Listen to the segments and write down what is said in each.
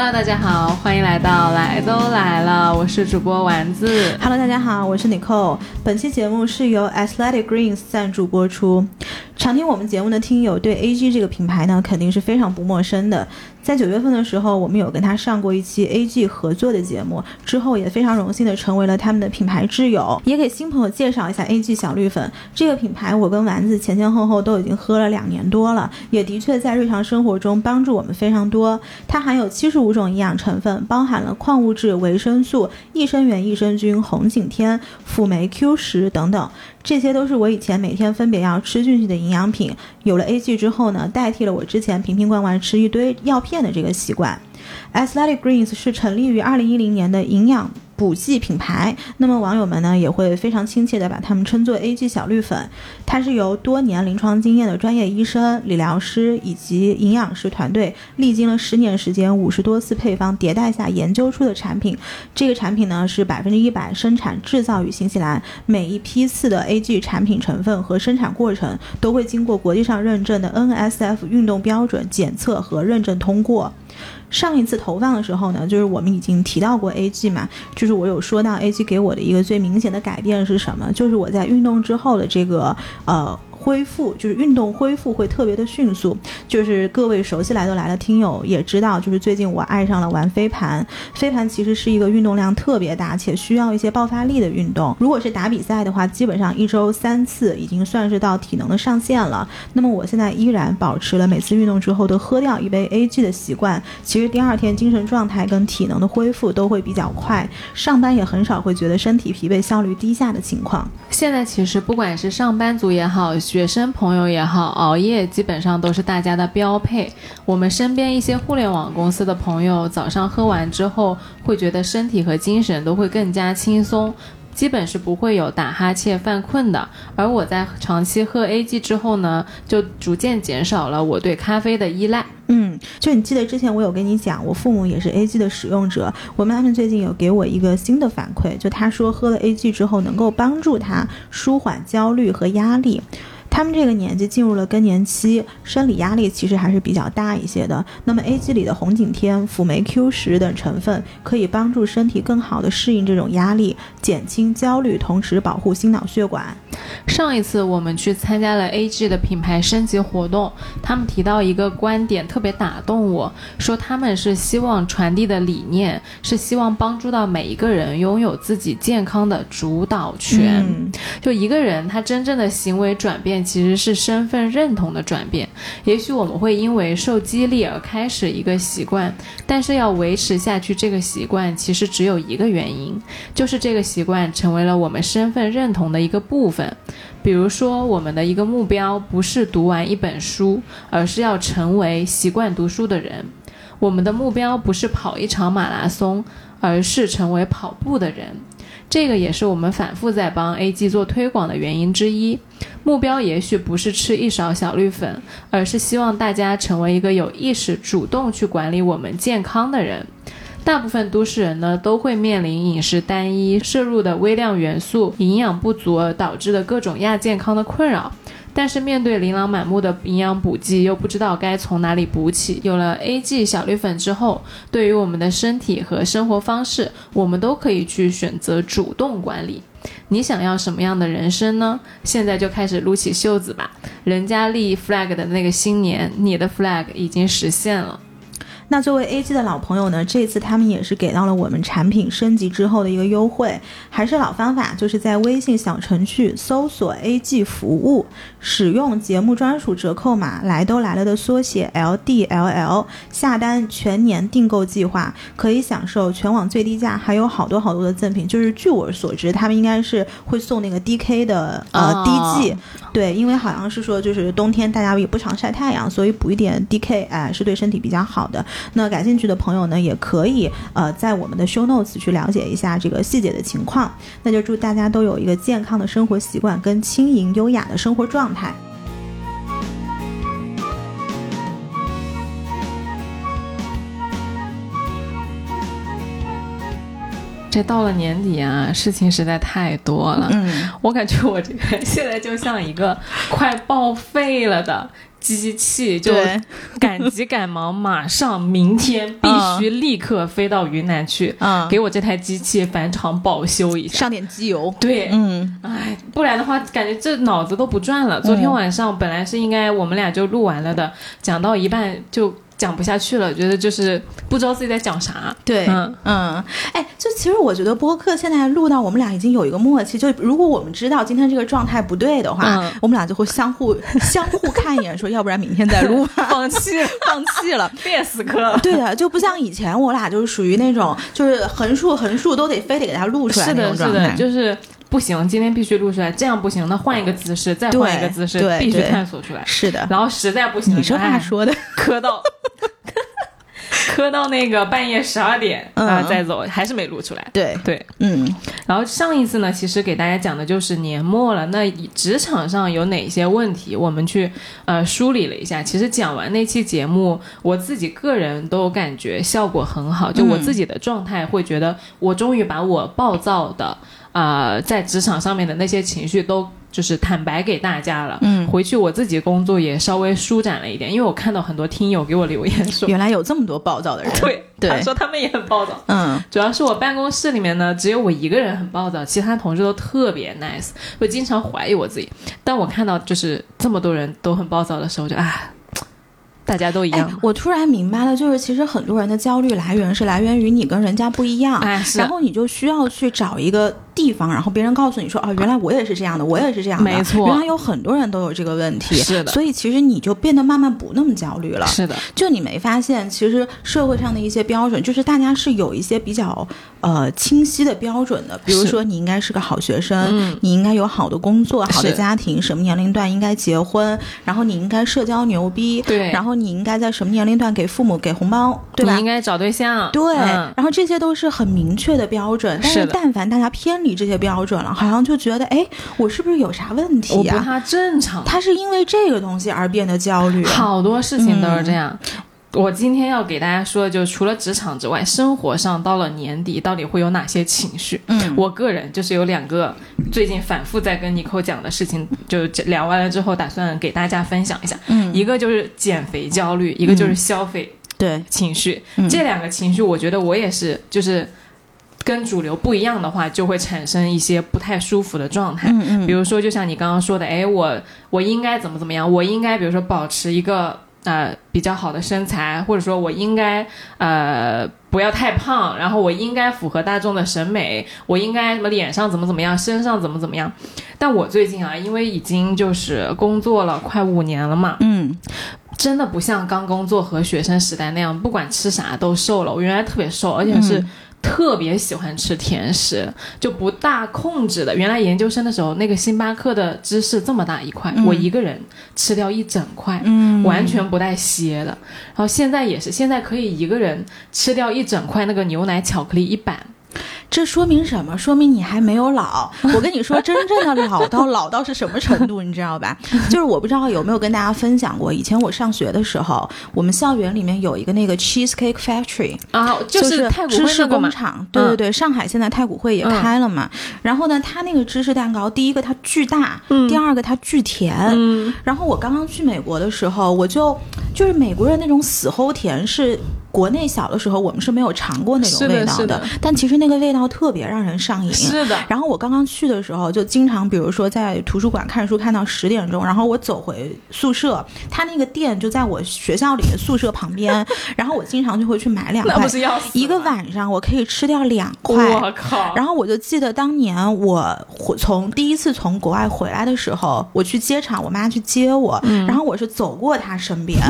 Hello，大家好，欢迎来到来都来了，我是主播丸子。Hello，大家好，我是 Nicole。本期节目是由 Athletic Greens 赞助播出。常听我们节目的听友对 A.G 这个品牌呢，肯定是非常不陌生的。在九月份的时候，我们有跟他上过一期 A.G 合作的节目，之后也非常荣幸的成为了他们的品牌挚友。也给新朋友介绍一下 A.G 小绿粉这个品牌，我跟丸子前前后后都已经喝了两年多了，也的确在日常生活中帮助我们非常多。它含有七十五种营养成分，包含了矿物质、维生素、益生元、益生菌、红景天、辅酶 Q 十等等。这些都是我以前每天分别要吃进去的营养品，有了 A G 之后呢，代替了我之前瓶瓶罐罐吃一堆药片的这个习惯。Athletic Greens 是成立于二零一零年的营养。补剂品牌，那么网友们呢也会非常亲切的把它们称作 A G 小绿粉。它是由多年临床经验的专业医生、理疗师以及营养师团队，历经了十年时间、五十多次配方迭代下研究出的产品。这个产品呢是百分之一百生产制造于新西兰，每一批次的 A G 产品成分和生产过程都会经过国际上认证的 N S F 运动标准检测和认证通过。上一次投放的时候呢，就是我们已经提到过 A G 嘛，就是我有说到 A G 给我的一个最明显的改变是什么，就是我在运动之后的这个呃。恢复就是运动恢复会特别的迅速，就是各位熟悉来都来的听友也知道，就是最近我爱上了玩飞盘。飞盘其实是一个运动量特别大且需要一些爆发力的运动。如果是打比赛的话，基本上一周三次已经算是到体能的上限了。那么我现在依然保持了每次运动之后都喝掉一杯 A G 的习惯。其实第二天精神状态跟体能的恢复都会比较快，上班也很少会觉得身体疲惫、效率低下的情况。现在其实不管是上班族也好，学学生朋友也好，熬夜基本上都是大家的标配。我们身边一些互联网公司的朋友，早上喝完之后，会觉得身体和精神都会更加轻松。基本是不会有打哈欠、犯困的。而我在长期喝 A G 之后呢，就逐渐减少了我对咖啡的依赖。嗯，就你记得之前我有跟你讲，我父母也是 A G 的使用者。我妈妈最近有给我一个新的反馈，就她说喝了 A G 之后能够帮助她舒缓焦虑和压力。他们这个年纪进入了更年期，生理压力其实还是比较大一些的。那么 A G 里的红景天、辅酶 Q 十等成分可以帮助身体更好的适应这种压力，减轻焦虑，同时保护心脑血管。上一次我们去参加了 A G 的品牌升级活动，他们提到一个观点特别打动我，说他们是希望传递的理念是希望帮助到每一个人拥有自己健康的主导权。就一个人他真正的行为转变其实是身份认同的转变。也许我们会因为受激励而开始一个习惯，但是要维持下去这个习惯，其实只有一个原因，就是这个习惯成为了我们身份认同的一个部分。比如说，我们的一个目标不是读完一本书，而是要成为习惯读书的人；我们的目标不是跑一场马拉松，而是成为跑步的人。这个也是我们反复在帮 A G 做推广的原因之一。目标也许不是吃一勺小绿粉，而是希望大家成为一个有意识、主动去管理我们健康的人。大部分都市人呢，都会面临饮食单一、摄入的微量元素营养不足而导致的各种亚健康的困扰。但是面对琳琅满目的营养补剂，又不知道该从哪里补起。有了 A G 小绿粉之后，对于我们的身体和生活方式，我们都可以去选择主动管理。你想要什么样的人生呢？现在就开始撸起袖子吧！人家立 flag 的那个新年，你的 flag 已经实现了。那作为 A G 的老朋友呢，这次他们也是给到了我们产品升级之后的一个优惠，还是老方法，就是在微信小程序搜索 A G 服务，使用节目专属折扣码“来都来了”的缩写 L D L L，下单全年订购计划可以享受全网最低价，还有好多好多的赠品。就是据我所知，他们应该是会送那个 D K 的呃滴剂，对，因为好像是说就是冬天大家也不常晒太阳，所以补一点 D K，哎，是对身体比较好的。那感兴趣的朋友呢，也可以呃在我们的 show notes 去了解一下这个细节的情况。那就祝大家都有一个健康的生活习惯跟轻盈优雅的生活状态。这到了年底啊，事情实在太多了。嗯，我感觉我这个现在就像一个快报废了的。机器，就赶急赶忙，马上明天必须立刻飞到云南去，嗯，给我这台机器返厂保修一下。上点机油。对，嗯，哎，不然的话，感觉这脑子都不转了。昨天晚上本来是应该我们俩就录完了的，讲到一半就讲不下去了，觉得就是不知道自己在讲啥。对，嗯嗯，哎，就其实我觉得播客现在录到我们俩已经有一个默契，就如果我们知道今天这个状态不对的话，嗯我们俩就会相互 相互看一眼，说要不然明天再录吧，放弃，放弃了。别死磕了。对的，就不像以前我俩就是属于那种，就是横竖横竖都得非得给它录出来那是的，是的。就是不行，今天必须录出来，这样不行，那换一个姿势，再换一个姿势，对必须对探索出来。是的，然后实在不行，你这话哎说的，磕到磕到那个半夜十二点啊、嗯再走，还是没录出来。对，对，嗯然后上一次呢，其实给大家讲的就是年末了，那职场上有哪些问题，我们去呃梳理了一下。其实讲完那期节目，我自己个人都感觉效果很好，就我自己的状态会觉得，我终于把我暴躁的呃在职场上面的那些情绪都就是坦白给大家了。嗯。回去我自己工作也稍微舒展了一点，因为我看到很多听友给我留言 说，原来有这么多暴躁的人。对，对他说他们也很暴躁。嗯主要是我办公室里面呢，只有我一个人很暴躁，其他同事都特别 nice，我经常怀疑我自己。当我看到就是这么多人都很暴躁的时候，就啊，大家都一哎样。，我突然明白了，就是其实很多人的焦虑来源是来源于你跟人家不一样，哎，然后你就需要去找一个地方，然后别人告诉你说，哦，原来我也是这样的，我也是这样的，没错。原来有很多人都有这个问题，是的。所以其实你就变得慢慢不那么焦虑了。是的，就你没发现，其实社会上的一些标准，就是大家是有一些比较呃清晰的标准的。比如说，你应该是个好学生，嗯。你应该有好的工作、好的家庭，什么年龄段应该结婚，然后你应该社交牛逼，对。然后你应该在什么年龄段给父母给红包，对吧？你应？该找对象。对，嗯。然后这些都是很明确的标准，但是但凡大家偏离这些标准了，好像就觉得，哎，我是不是有啥问题呀、我不太正常。他是因为这个东西而变得焦虑。好多事情都是这样。嗯我今天要给大家说的，就是除了职场之外，生活上到了年底到底会有哪些情绪？嗯我个人就是有两个最近反复在跟尼寇讲的事情，就聊完了之后，打算给大家分享一下。嗯，一个就是减肥焦虑，一个就是消费对，情绪。嗯这两个情绪，我觉得我也是，就是跟主流不一样的话，就会产生一些不太舒服的状态。嗯嗯比如说，就像你刚刚说的，哎，我我应该怎么怎么样？我应该比如说保持一个呃比较好的身材，或者说我应该呃不要太胖，然后我应该符合大众的审美，我应该什么脸上怎么怎么样，身上怎么怎么样。但我最近啊，因为已经就是工作了快五年了嘛，嗯真的不像刚工作和学生时代那样，不管吃啥都瘦了。我原来特别瘦，而且是嗯特别喜欢吃甜食，就不大控制的。原来研究生的时候，那个星巴克的芝士这么大一块，嗯我一个人吃掉一整块。嗯，完全不带歇的，然后现在也是，现在可以一个人吃掉一整块那个牛奶巧克力一板，这说明什么？说明你还没有老。我跟你说，真正的老到老到是什么程度，你知道吧？就是我不知道有没有跟大家分享过，以前我上学的时候，我们校园里面有一个那个 cheesecake factory，啊，就是太古芝士工厂。对对对，上海现在太古汇也嗯开了嘛。然后呢，它那个芝士蛋糕，第一个它巨大，嗯第二个它巨甜。嗯，然后我刚刚去美国的时候，我就就是美国人那种死齁甜是。国内小的时候我们是没有尝过那种味道是的。但其实那个味道特别让人上瘾。是的，然后我刚刚去的时候，就经常比如说在图书馆看书看到十点钟，然后我走回宿舍，他那个店就在我学校里的宿舍旁边，然后我经常就会去买两块。那不，是要死一个晚上我可以吃掉两块。我靠，然后我就记得当年我回从第一次从国外回来的时候，我去机场，我妈去接我，嗯。然后我是走过她身边，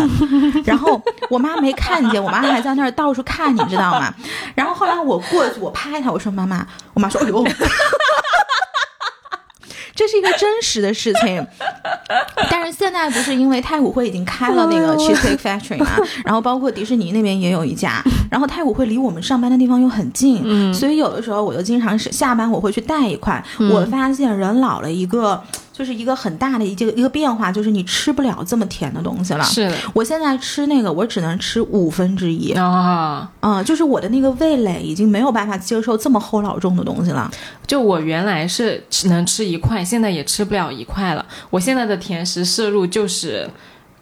然后我妈没看见，我妈还在那儿到处看，你知道吗？然后后来我过去，我拍他，我说妈妈，我妈说哎呦。这是一个真实的事情，但是现在不是因为太古汇已经开了那个 Cheesecake Factory 嘛，然后包括迪士尼那边也有一家，然后太古汇离我们上班的地方又很近，嗯所以有的时候我就经常是下班我会去带一块。我发现人老了一个就是一个很大的一个一个变化，就是你吃不了这么甜的东西了。是的我现在吃那个，我只能吃五分之一，啊。嗯，就是我的那个味蕾已经没有办法接受这么齁老重的东西了。就我原来是只能吃一块，现在也吃不了一块了。我现在的甜食摄入就是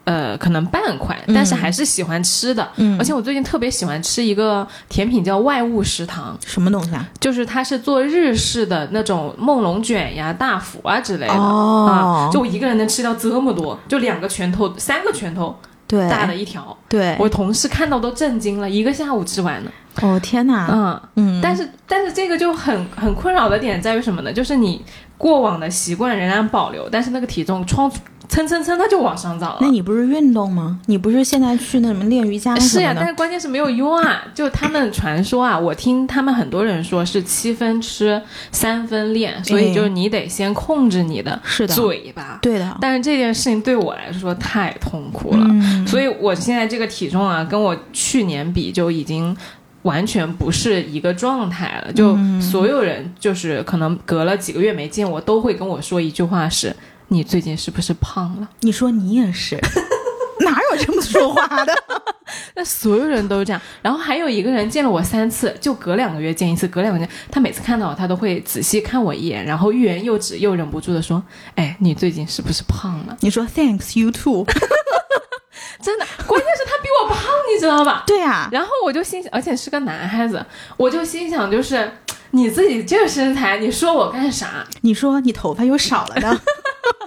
呃，可能半块，但是还是喜欢吃的。嗯而且我最近特别喜欢吃一个甜品，叫外物食堂，什么东西啊？就是它是做日式的那种梦龙卷呀、大福啊之类的。哦啊，就我一个人能吃掉这么多，就两个拳头、三个拳头对，大的一条。对，我同事看到都震惊了，一个下午吃完了。哦天哪，嗯，嗯，但是但是这个就很很困扰的点在于什么呢？就是你过往的习惯仍然保留，但是那个体重冲蹭蹭蹭它就往上涨了。那你不是运动吗？你不是现在去那什么练瑜伽什是呀？但是关键是没有用啊！就他们传说啊，我听他们很多人说是七分吃，三分练，所以就是你得先控制你的嘴巴。对的，但是这件事情对我来说太痛苦了，嗯所以我现在这个体重啊，跟我去年比就已经完全不是一个状态了。就嗯所有人就是可能隔了几个月没见我，都会跟我说一句话是：“你最近是不是胖了你说你也是，哪有这么说话的？？”那所有人都这样。然后还有一个人见了我三次，就隔两个月见一次，隔两个月，他每次看到我，他都会仔细看我一眼，然后欲言又止，又忍不住的说：“哎，你最近是不是胖了你说 Thanks you too，？” 真的，关键是他比我胖，你知道吧？对啊，然后我就心想，而且是个男孩子，我就心想，就是你自己这个身材，你说我干啥？你说你头发又少了呢，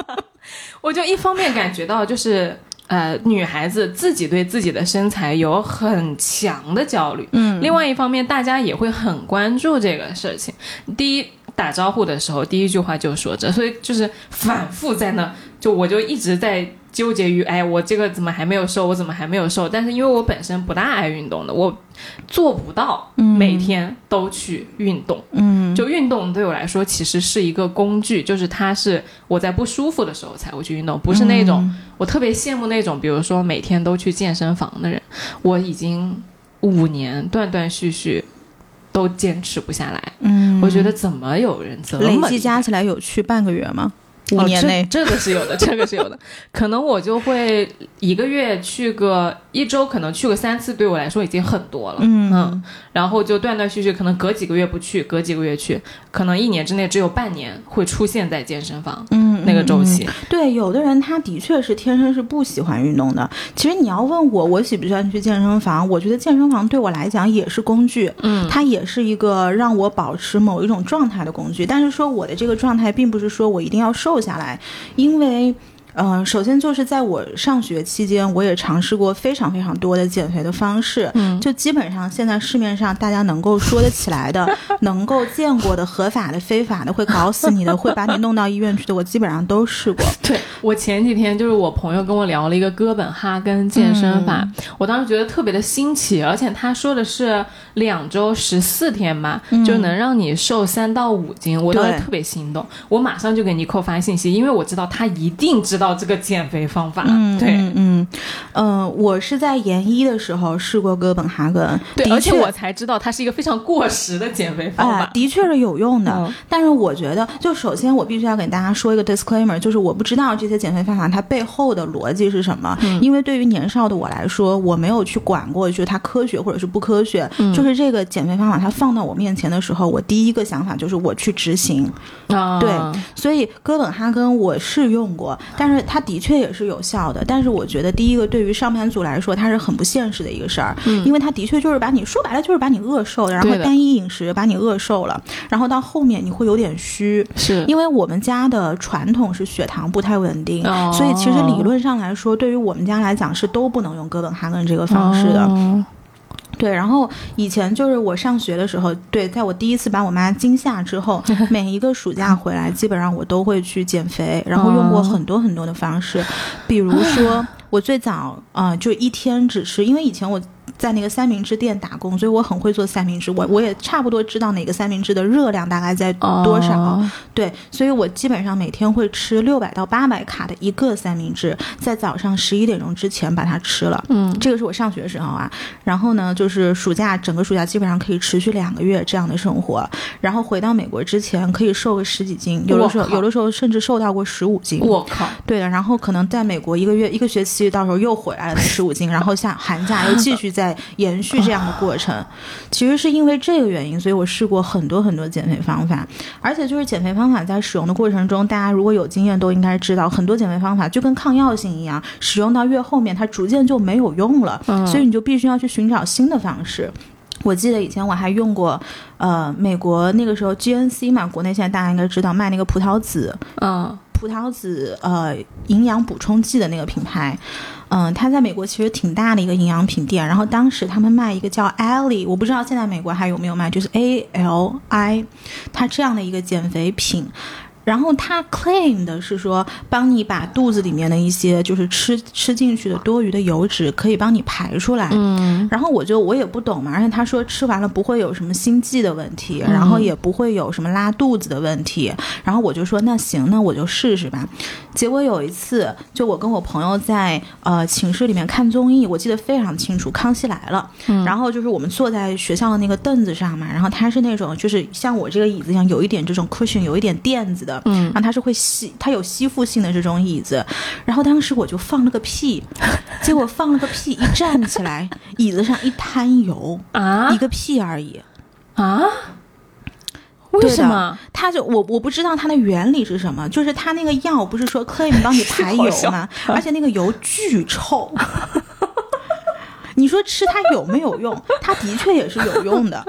我就一方面感觉到，就是呃，女孩子自己对自己的身材有很强的焦虑，嗯另外一方面，大家也会很关注这个事情。第一。打招呼的时候，第一句话就说这，所以就是反复在那，就我就一直在纠结于，哎，我这个怎么还没有瘦，我怎么还没有瘦？但是因为我本身不大爱运动的，我做不到每天都去运动。嗯，就运动对我来说其实是一个工具，就是它是我在不舒服的时候才会去运动，不是那种、我特别羡慕那种，比如说每天都去健身房的人。我已经五年断断续续都坚持不下来，嗯，我觉得怎么有人这么累计加起来有去半个月吗？五哦这年内，这个是有的，这个是有的。可能我就会一个月去个一周，可能去个三次，对我来说已经很多了。嗯然后就断断续续，可能隔几个月不去，隔几个月去，可能一年之内只有半年会出现在健身房、嗯，那个周期。嗯对，有的人他的确是天生是不喜欢运动的。其实你要问我，我喜不喜欢去健身房？我觉得健身房对我来讲也是工具，嗯，它也是一个让我保持某一种状态的工具。但是说我的这个状态，并不是说我一定要瘦下来，因为。呃，首先就是在我上学期间，我也尝试过非常非常多的减肥的方式，嗯就基本上现在市面上大家能够说得起来的、能够见过的、合法的、非法的、会搞死你的、会把你弄到医院去的，我基本上都试过。对我前几天就是我朋友跟我聊了一个哥本哈根健身法，我当时觉得特别的新奇，而且他说的是两周十四天吧，就能让你瘦三到五斤，我当时特别心动，我马上就给尼寇发信息，因为我知道他一定知道这个减肥方法，嗯，对。嗯嗯，呃，我是在研一的时候试过哥本哈根，对，而且我才知道它是一个非常过时的减肥方哎法，。的确是有用的。嗯但是我觉得，就首先我必须要给大家说一个 disclaimer，就是我不知道这些减肥方法它背后的逻辑是什么。嗯因为对于年少的我来说，我没有去管过，就是它科学或者是不科学。嗯就是这个减肥方法它放到我面前的时候，我第一个想法就是我去执行。啊，对所以哥本哈根我是用过，但是它的确也是有效的。但是我觉得第一个对于上班族来说，它是很不现实的一个事儿，因为它的确就是把你说白了就是把你饿瘦了，然后单一饮食把你饿瘦了，然后到后面你会有点虚。是因为我们家的传统是血糖不太稳定，哦所以其实理论上来说，对于我们家来讲是都不能用哥本哈根这个方式的。哦对，然后以前就是我上学的时候，对，在我第一次把我妈惊吓之后，每一个暑假回来，基本上我都会去减肥，然后用过很多很多的方式，比如说 我最早啊、呃就一天只吃，因为以前我。在那个三明治店打工，所以我很会做三明治，我我也差不多知道哪个三明治的热量大概在多少。哦对，所以我基本上每天会吃六百到八百卡的一个三明治，在早上十一点钟之前把它吃了。嗯，这个是我上学的时候啊。然后呢，就是暑假整个暑假基本上可以持续两个月这样的生活。然后回到美国之前可以瘦个十几斤，有的时候有的时候甚至瘦到过十五斤。我靠，对的，然后可能在美国一个月一个学期，到时候又回来了十五斤，然后下寒假又继续在延续这样的过程。其实是因为这个原因，所以我试过很多很多减肥方法，而且就是减肥方法在使用的过程中，大家如果有经验都应该知道，很多减肥方法就跟抗药性一样，使用到越后面，它逐渐就没有用了，所以你就必须要去寻找新的方式。我记得以前我还用过，呃，美国那个时候 GNC 嘛，国内现在大家应该知道卖那个葡萄籽，嗯，葡萄籽呃营养补充剂的那个品牌，嗯，他在美国其实挺大的一个营养品店，然后当时他们卖一个叫 Ali，我不知道现在美国还有没有卖，就是 A L I，它这样的一个减肥品。然后他 claim 的是说，帮你把肚子里面的一些就是吃吃进去的多余的油脂可以帮你排出来。嗯，然后我就我也不懂嘛，而且他说吃完了不会有什么心悸的问题，然后也不会有什么拉肚子的问题。然后我就说那行，那我就试试吧。结果有一次，就我跟我朋友在呃寝室里面看综艺，我记得非常清楚，《康熙来了》。嗯然后就是我们坐在学校的那个凳子上嘛，然后它是那种就是像我这个椅子一样，有一点这种 cushion，有一点垫子的。嗯然后它是会吸，它有吸附性的这种椅子。然后当时我就放了个屁，结果放了个屁，一站起来，椅子上一滩油，啊一个屁而已。啊，为什么？它就我我不知道它的原理是什么，就是它那个药不是说 claim 帮你 排油吗？而且那个油巨臭。你说吃它有没有用？它的确也是有用的，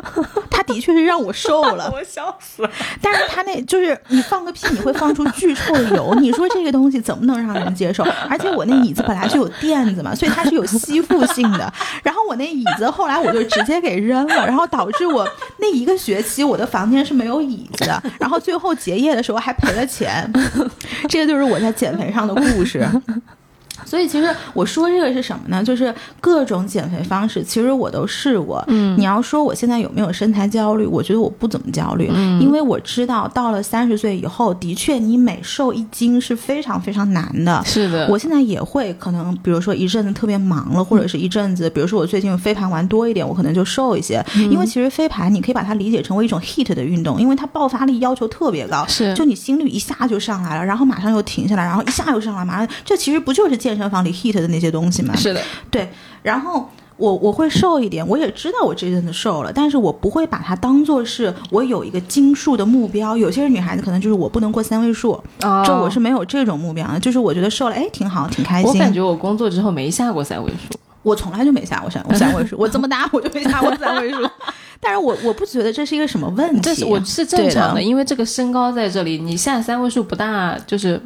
它的确是让我瘦了。我笑死了。但是它那就是你放个屁，你会放出巨臭的油，你说这个东西怎么能让人接受？而且我那椅子本来就有垫子嘛，所以它是有吸附性的。然后我那椅子后来我就直接给扔了，然后导致我那一个学期我的房间是没有椅子的，然后最后结业的时候还赔了钱。这个就是我在减肥上的故事。所以其实我说这个是什么呢？就是各种减肥方式，其实我都试过。嗯你要说我现在有没有身材焦虑？我觉得我不怎么焦虑，嗯因为我知道到了三十岁以后，的确你每瘦一斤是非常非常难的。是的，我现在也会可能，比如说一阵子特别忙了，或者是一阵子，比如说我最近飞盘玩多一点，我可能就瘦一些。因为其实飞盘你可以把它理解成为一种 heat 的运动，因为它爆发力要求特别高，是就你心率一下就上来了，然后马上又停下来，然后一下又上来，马上这其实不就是健身房里 heat 的那些东西嘛？是的，对，然后。我我会瘦一点，我也知道我这阵子瘦了，但是我不会把它当做是我有一个斤数的目标。有些女孩子可能就是我不能过三位数，啊这我是没有这种目标的。就是我觉得瘦了，哎，挺好，挺开心。我感觉我工作之后没下过三位数。我从来就没下过三三位数，我这么大我就没下过三位数。但是我我不觉得这是一个什么问题，这是我是正常的，对因为这个身高在这里，你下三位数不大，就是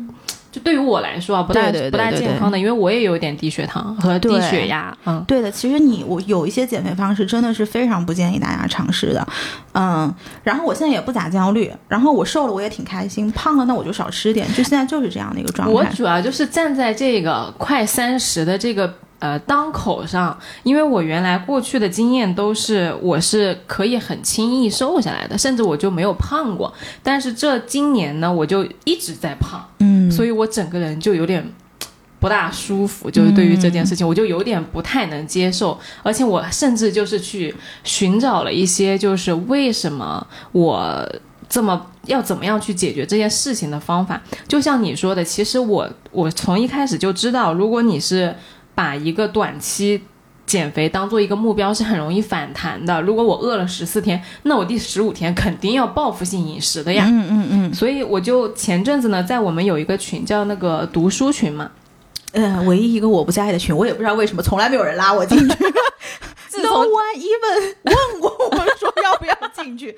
就对于我来说啊，不大对对对不大对对健康的，因为我也有点低血糖和低血压，嗯，对的，其实你我有一些减肥方式真的是非常不建议大家尝试的，嗯，然后我现在也不咋焦虑，然后我瘦了我也挺开心，胖了那我就少吃点，就现在就是这样的一个状态。我主要就是站在这个快三十的这个呃当口上，因为我原来过去的经验都是我是可以很轻易瘦下来的，甚至我就没有胖过。但是这今年呢，我就一直在胖，嗯，所以我整个人就有点。不大舒服，就是对于这件事情，我就有点不太能接受，而且我甚至就是去寻找了一些，就是为什么我这么要怎么样去解决这件事情的方法。就像你说的，其实我我从一开始就知道，如果你是把一个短期减肥当做一个目标，是很容易反弹的。如果我饿了十四天，那我第十五天肯定要报复性饮食的呀。嗯嗯嗯，所以我就前阵子呢，在我们有一个群叫那个读书群嘛，呃，唯一一个我不在的群，我也不知道为什么从来没有人拉我进去。自 No 从 one even 问过我说要 不要进去，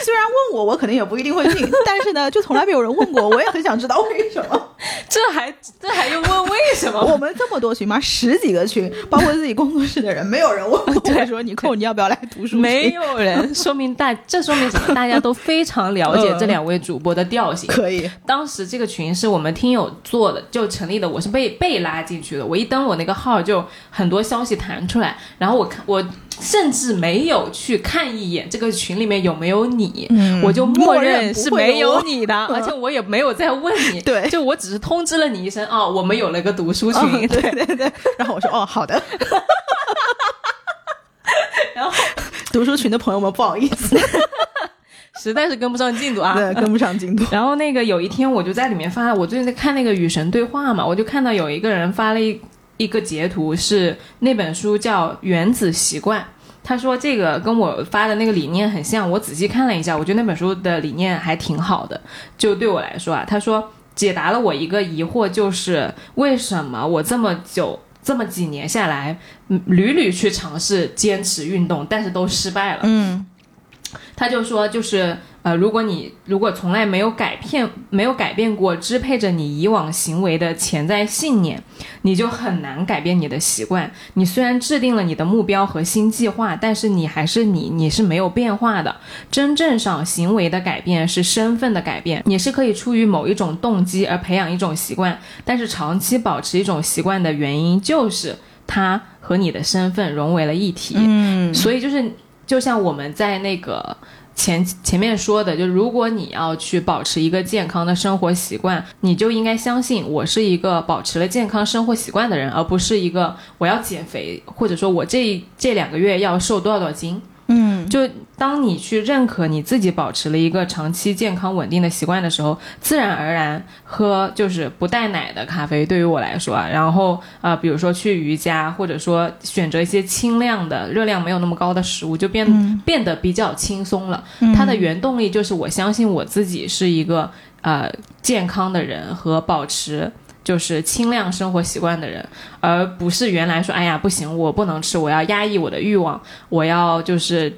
虽然问我，我肯定也不一定会进，但是呢，就从来没有人问过，我也很想知道为什么。这还这还用问为什么？我们这么多群吗？十几个群，包括自己工作室的人，没有人问过我说：“你扣，你要不要来读书？”没有人，说明大这说明什么？大家都非常了解这两位主播的调性。可以，当时这个群是我们听友做的，就成立的，我是被被拉进去的。我一登我那个号，就很多消息弹出来，然后我看我甚至没有去看一眼这个群里面有没有你，嗯我就默认认是没有你的，而且我也没有再问你，对就我只是通知了你一声，哦，我们有了个读书群，嗯对对对。然后我说：“哦，好的。”然后读书群的朋友们，不好意思，实在是跟不上进度啊，对，跟不上进度。然后那个有一天我就在里面发，我最近在看那个《与神对话》嘛，我就看到有一个人发了一一个截图，是那本书叫《原子习惯》。他说这个跟我发的那个理念很像，我仔细看了一下，我觉得那本书的理念还挺好的。就对我来说啊，他说解答了我一个疑惑，就是为什么我这么久这么几年下来，嗯屡屡去尝试坚持运动，但是都失败了。嗯他就说，就是呃，如果你如果从来没有改变没有改变过支配着你以往行为的潜在信念，你就很难改变你的习惯。你虽然制定了你的目标和新计划，但是你还是你，你是没有变化的。真正上行为的改变是身份的改变，你是可以出于某一种动机而培养一种习惯，但是长期保持一种习惯的原因就是它和你的身份融为了一体。嗯所以就是就像我们在那个前前面说的，就如果你要去保持一个健康的生活习惯，你就应该相信我是一个保持了健康生活习惯的人，而不是一个我要减肥，或者说我这这两个月要瘦多少多少斤。嗯就当你去认可你自己保持了一个长期健康稳定的习惯的时候，自然而然喝就是不带奶的咖啡，对于我来说啊，然后呃，比如说去瑜伽，或者说选择一些轻量的、热量没有那么高的食物，就变、嗯变得比较轻松了。它的原动力就是我相信我自己是一个呃健康的人和保持。就是轻量生活习惯的人，而不是原来说，哎呀不行，我不能吃，我要压抑我的欲望，我要就是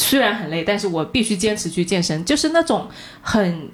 虽然很累，但是我必须坚持去健身，就是那种很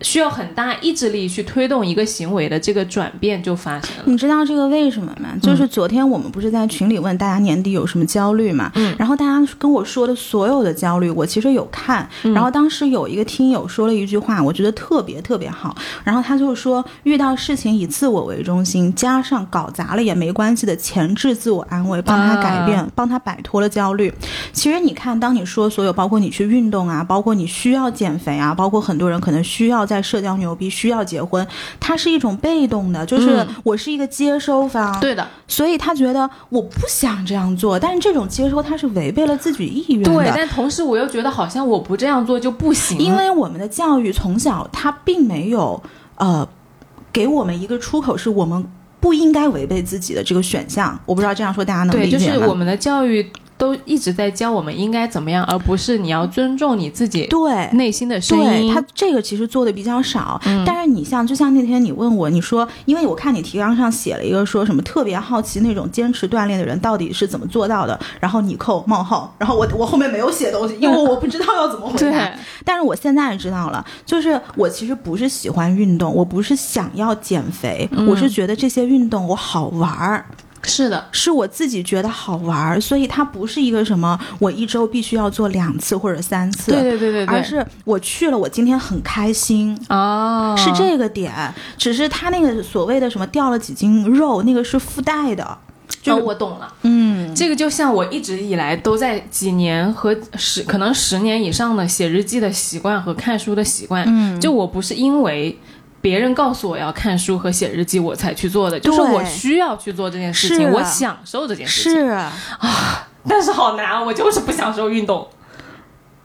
需要很大意志力去推动一个行为的这个转变就发生了。你知道这个为什么吗？就是昨天我们不是在群里问大家年底有什么焦虑嘛？嗯然后大家跟我说的所有的焦虑，我其实有看。嗯然后当时有一个听友说了一句话，我觉得特别特别好。然后他就说，遇到事情以自我为中心，加上搞砸了也没关系的前置自我安慰，帮他改变，帮他摆脱了焦虑。其实你看，当你说所有，包括你去运动啊，包括你需要减肥啊，包括很多人可能需要在社交牛逼，需要结婚，他是一种被动的，就是嗯。我是一个接收方，对的，所以他觉得我不想这样做，但是这种接收他是违背了自己意愿对，但同时我又觉得好像我不这样做就不行，因为我们的教育从小他并没有呃给我们一个出口，是我们不应该违背自己的这个选项。我不知道这样说大家能理解吗？对，就是我们的教育都一直在教我们应该怎么样，而不是你要尊重你自己对。内心的声音。对他这个其实做的比较少，嗯但是你像就像那天你问我，你说，因为我看你提纲上写了一个说什么特别好奇那种坚持锻炼的人到底是怎么做到的，然后你扣冒号，然后我我后面没有写东西，因为我不知道要怎么回答。对，但是我现在知道了，就是我其实不是喜欢运动，我不是想要减肥，嗯我是觉得这些运动我好玩儿。是的，是我自己觉得好玩儿，所以它不是一个什么我一周必须要做两次或者三次，对对对对对，而是我去了，我今天很开心，哦，是这个点。只是他那个所谓的什么掉了几斤肉，那个是附带的，就哦，我懂了。嗯，这个就像我一直以来都在几年和十可能十年以上的写日记的习惯和看书的习惯，嗯。就我不是因为别人告诉我要看书和写日记我才去做的，就是我需要去做这件事情，我享受这件事情，是。但是好难，我就是不享受运动。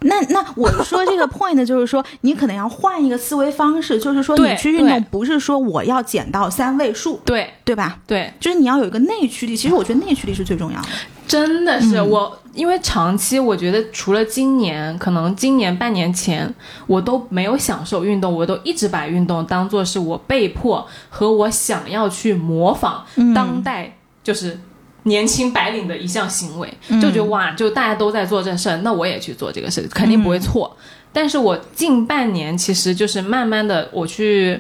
那那我 说这个 point 就是说，你可能要换一个思维方式，就是说你去运动不是说我要减到三位数，对对吧？对，就是你要有一个内驱力。其实我觉得内驱力是最重要的。真的是、嗯我，因为长期我觉得除了今年，可能今年半年前我都没有享受运动，我都一直把运动当做是我被迫和我想要去模仿嗯当代就是年轻白领的一项行为，嗯就觉得哇，就大家都在做这事儿，那我也去做这个事，肯定不会错。但是我近半年其实就是慢慢的我去。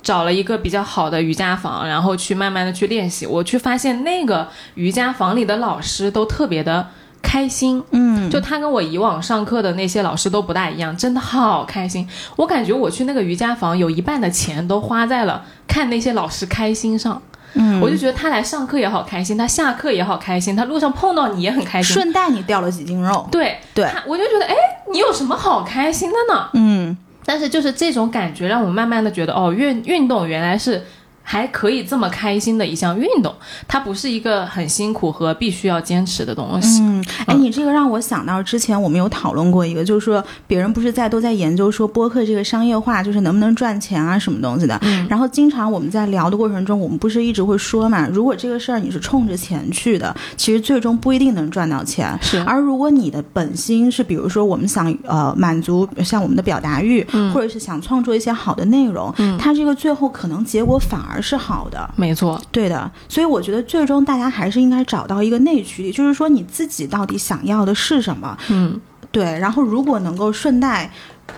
找了一个比较好的瑜伽房，然后去慢慢的去练习。我去发现那个瑜伽房里的老师都特别的开心，嗯，就他跟我以往上课的那些老师都不大一样，真的好开心。我感觉我去那个瑜伽房有一半的钱都花在了看那些老师开心上。嗯我就觉得他来上课也好开心，他下课也好开心，他路上碰到你也很开心。顺带你掉了几斤肉。对对他我就觉得哎，你有什么好开心的呢？嗯但是就是这种感觉，让我慢慢的觉得，哦，运运动原来是还可以这么开心的一项运动，它不是一个很辛苦和必须要坚持的东西。嗯，哎，你这个让我想到之前我们有讨论过一个，就是说别人不是在都在研究说播客这个商业化，就是能不能赚钱啊什么东西的。嗯然后经常我们在聊的过程中，我们不是一直会说嘛，如果这个事儿你是冲着钱去的，其实最终不一定能赚到钱。是而如果你的本心是，比如说我们想呃满足像我们的表达欲，嗯或者是想创作一些好的内容，它这个最后可能结果反而是好的。没错，对的，所以我觉得最终大家还是应该找到一个内驱力，就是说你自己到底想要的是什么。嗯，对，然后如果能够顺带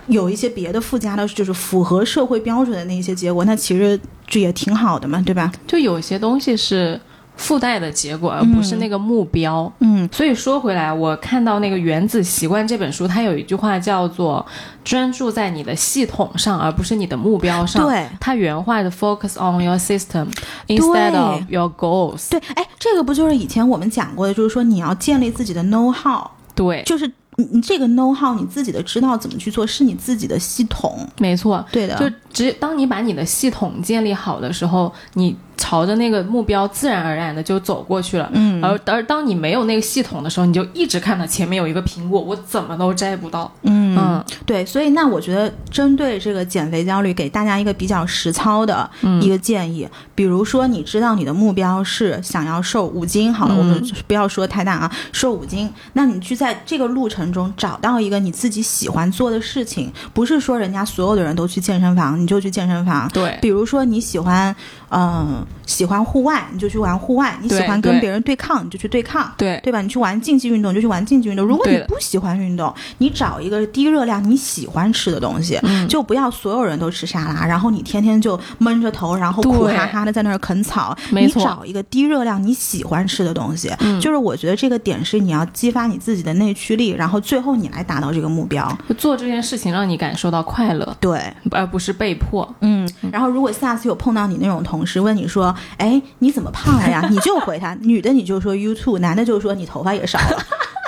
有一些别的附加的，就是符合社会标准的那些结果，那其实这也挺好的嘛，对吧？就有些东西是附带的结果，而不是那个目标。嗯所以说回来，我看到那个《原子习惯》这本书，它有一句话叫做“专注在你的系统上，而不是你的目标上”。对它原话的 “focus on your system instead of your goals”。对，哎，这个不就是以前我们讲过的，就是说你要建立自己的 know how，对，就是你你这个 know how 你自己的知道怎么去做，是你自己的系统。没错。对的，就只当你把你的系统建立好的时候，你朝着那个目标自然而然的就走过去了。嗯而而当你没有那个系统的时候，你就一直看到前面有一个苹果，我怎么都摘不到。嗯嗯对，所以那我觉得针对这个减肥焦虑，给大家一个比较实操的一个建议，比如说你知道你的目标是想要瘦五斤，好了，嗯我们不要说太大啊，瘦五斤，那你去在这个路程中找到一个你自己喜欢做的事情，不是说人家所有的人都去健身房，你就去健身房。对，比如说你喜欢，嗯、喜欢户外，你就去玩户外；你喜欢跟别人对抗，你就去对抗。对对吧？你去玩竞技运动就去玩竞技运动。如果你不喜欢运动，你找一个低热量你喜欢吃的东西，嗯就不要所有人都吃沙拉，然后你天天就闷着头，然后苦哈哈的在那儿啃草。你找一个低热量你喜欢吃的东西，嗯就是我觉得这个点是你要激发你自己的内驱力，然后最后你来达到这个目标。做这件事情让你感受到快乐，对，而不是被迫。嗯，然后如果下次有碰到你那种同事问你说，哎，你怎么胖了呀？你就回他，女的你就说 you too，男的就说你头发也少了。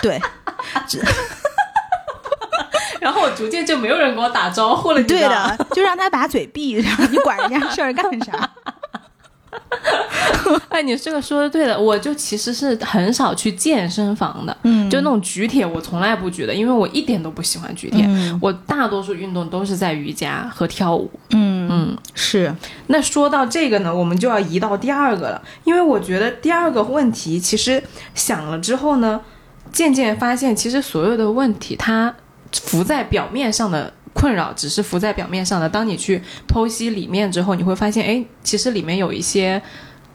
对，然后我逐渐就没有人跟我打招呼了，对的，就让他把嘴闭上，你管人家事儿干啥？哎，你这个说的对的，我就其实是很少去健身房的，嗯就那种举铁我从来不举的，因为我一点都不喜欢举铁，嗯我大多数运动都是在瑜伽和跳舞。嗯嗯，是，那说到这个呢，我们就要移到第二个了，因为我觉得第二个问题其实想了之后呢，渐渐发现其实所有的问题它浮在表面上的。困扰只是浮在表面上的，当你去剖析里面之后，你会发现，哎，其实里面有一些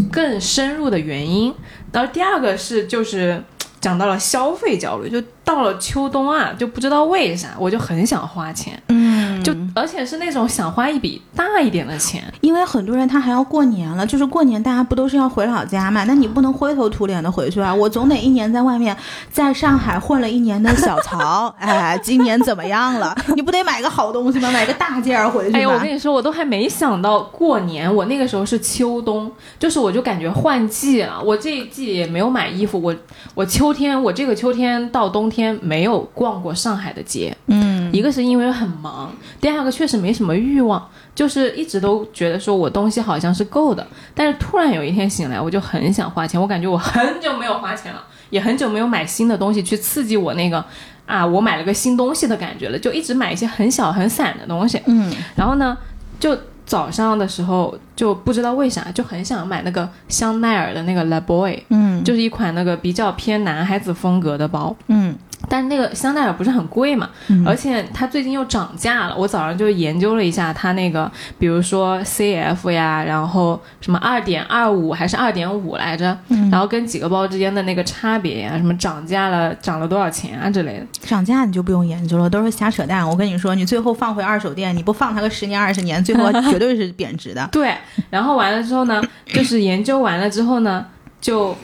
更深入的原因。然后第二个是就是讲到了消费焦虑，就到了秋冬啊，就不知道为啥我就很想花钱，嗯就而且是那种想花一笔大一点的钱。因为很多人他还要过年了，就是过年大家不都是要回老家嘛？那你不能灰头土脸的回去啊！我总得一年在外面，在上海混了一年的小曹，哎，今年怎么样了？你不得买个好东西吗？买个大件儿回去吗？哎呦，我跟你说，我都还没想到过年，我那个时候是秋冬，就是我就感觉换季了。我这一季也没有买衣服，我我秋天，我这个秋天到冬天没有逛过上海的街。嗯一个是因为很忙，第二个确实没什么欲望，就是一直都觉得说我东西好像是够的，但是突然有一天醒来，我就很想花钱，我感觉我很久没有花钱了，也很久没有买新的东西去刺激我那个啊，我买了个新东西的感觉了，就一直买一些很小很散的东西。嗯然后呢，就早上的时候就不知道为啥就很想买那个香奈儿的那个 La Boy，嗯就是一款那个比较偏男孩子风格的包。嗯但是那个香奈儿不是很贵嘛，嗯而且它最近又涨价了。我早上就研究了一下它那个，比如说 CF 呀，然后什么二点二五还是二点五来着，嗯然后跟几个包之间的那个差别呀，什么涨价了，涨了多少钱啊之类的。涨价你就不用研究了，都是瞎扯淡。我跟你说，你最后放回二手店，你不放它个十年二十年，最后绝对是贬值的。对，然后完了之后呢，就是研究完了之后呢，就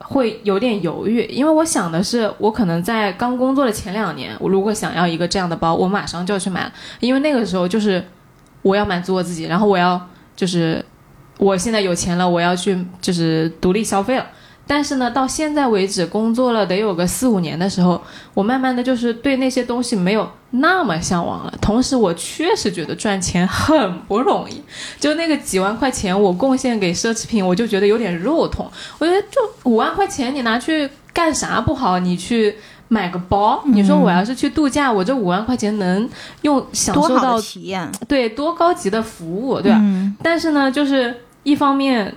会有点犹豫，因为我想的是，我可能在刚工作的前两年，我如果想要一个这样的包，我马上就要去买，因为那个时候就是我要满足我自己，然后我要就是我现在有钱了，我要去就是独立消费了。但是呢，到现在为止工作了得有个四五年的时候，我慢慢的就是对那些东西没有那么向往了。同时，我确实觉得赚钱很不容易，就那个几万块钱我贡献给奢侈品，我就觉得有点肉痛。我觉得就五万块钱你拿去干啥不好？你去。买个包，你说我要是去度假，我这五万块钱能用享受到体验，对多高级的服务，对吧？但是呢，就是一方面，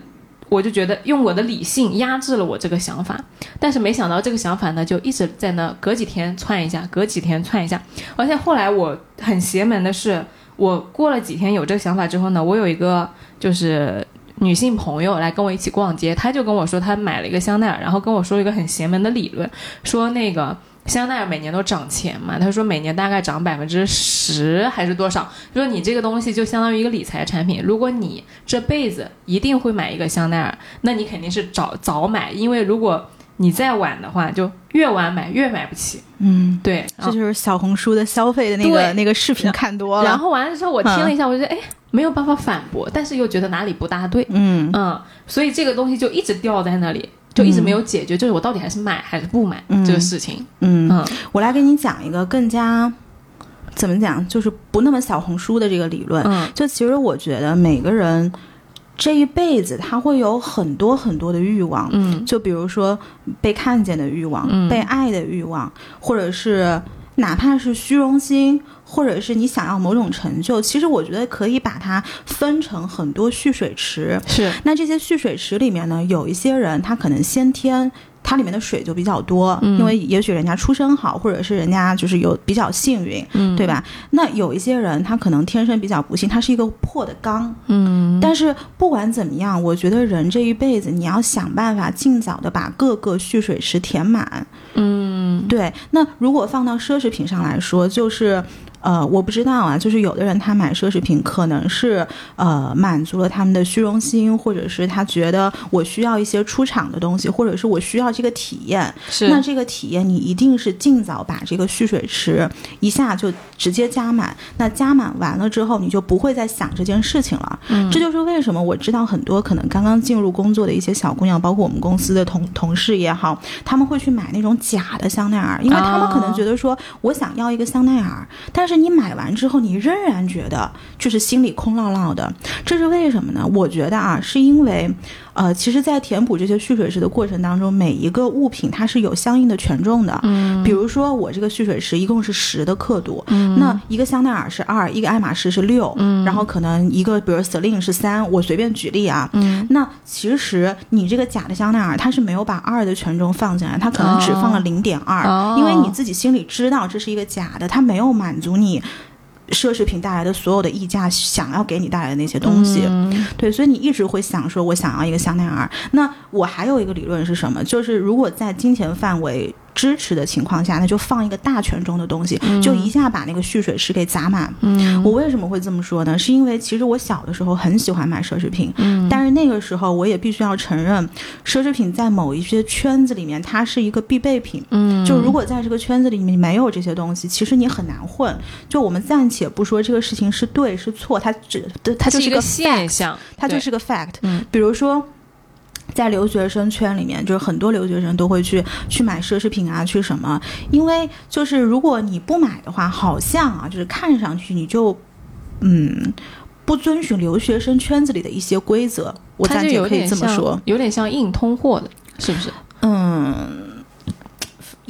我就觉得用我的理性压制了我这个想法，但是没想到这个想法呢，就一直在那，隔几天窜一下，隔几天窜一下，而且后来我很邪门的是，我过了几天有这个想法之后呢，我有一个就是。女性朋友来跟我一起逛街，她就跟我说，她买了一个香奈儿，然后跟我说一个很邪门的理论，说那个香奈儿每年都涨钱嘛，他说每年大概涨百分之十还是多少，就说你这个东西就相当于一个理财产品，如果你这辈子一定会买一个香奈儿，那你肯定是早早买，因为如果你再晚的话，就越晚买越买不起。嗯，对，这就是小红书的消费的那个那个视频看多了，然后完了之后我听了一下，我觉得哎。没有办法反驳，但是又觉得哪里不大对，嗯嗯，所以这个东西就一直吊在那里，就一直没有解决，就是我到底还是买还是不买这个事情。嗯嗯，我来给你讲一个更加怎么讲，就是不那么小红书的这个理论。嗯，就其实我觉得每个人这一辈子他会有很多很多的欲望，嗯，就比如说被看见的欲望，被爱的欲望，或者是哪怕是虚荣心。或者是你想要某种成就，其实我觉得可以把它分成很多蓄水池。是，那这些蓄水池里面呢，有一些人他可能先天它里面的水就比较多，因为也许人家出身好，或者是人家就是有比较幸运，对吧？那有一些人他可能天生比较不幸，他是一个破的缸。嗯，但是不管怎么样，我觉得人这一辈子你要想办法尽早的把各个蓄水池填满。嗯，对。那如果放到奢侈品上来说，就是。呃，我不知道啊，就是有的人他买奢侈品，可能是呃满足了他们的虚荣心，或者是他觉得我需要一些出场的东西，或者是我需要这个体验。是，那这个体验你一定是尽早把这个蓄水池一下就直接加满。那加满完了之后，你就不会再想这件事情了。嗯，这就是为什么我知道很多可能刚刚进入工作的一些小姑娘，包括我们公司的同同事也好，他们会去买那种假的香奈儿，因为他们可能觉得说我想要一个香奈儿，但是。是你买完之后，你仍然觉得就是心里空落落的，这是为什么呢？我觉得啊，是因为。呃，其实，在填补这些蓄水池的过程当中，每一个物品它是有相应的权重的。嗯，比如说我这个蓄水池一共是十的刻度，嗯，那一个香奈儿是二，一个爱马仕是六，嗯，然后可能一个比如 Celine 是三，我随便举例啊，嗯，那其实你这个假的香奈儿它是没有把二的权重放进来，它可能只放了零点二，因为你自己心里知道这是一个假的，它没有满足你。奢侈品带来的所有的溢价，想要给你带来的那些东西，对，所以你一直会想说，我想要一个香奈儿。那我还有一个理论是什么？就是如果在金钱范围。支持的情况下，那就放一个大权重的东西，就一下把那个蓄水池给砸满。嗯，我为什么会这么说呢？是因为其实我小的时候很喜欢买奢侈品，嗯，但是那个时候我也必须要承认，奢侈品在某一些圈子里面它是一个必备品。嗯，就如果在这个圈子里面没有这些东西，其实你很难混。就我们暂且不说这个事情是对是错，它只它就是一个现象，它就是个 fact。嗯，比如说。在留学生圈里面，就是很多留学生都会去去买奢侈品啊，去什么？因为就是如果你不买的话，好像啊，就是看上去你就，嗯，不遵循留学生圈子里的一些规则。我暂且可以这么说，有点像硬通货的，是不是？嗯。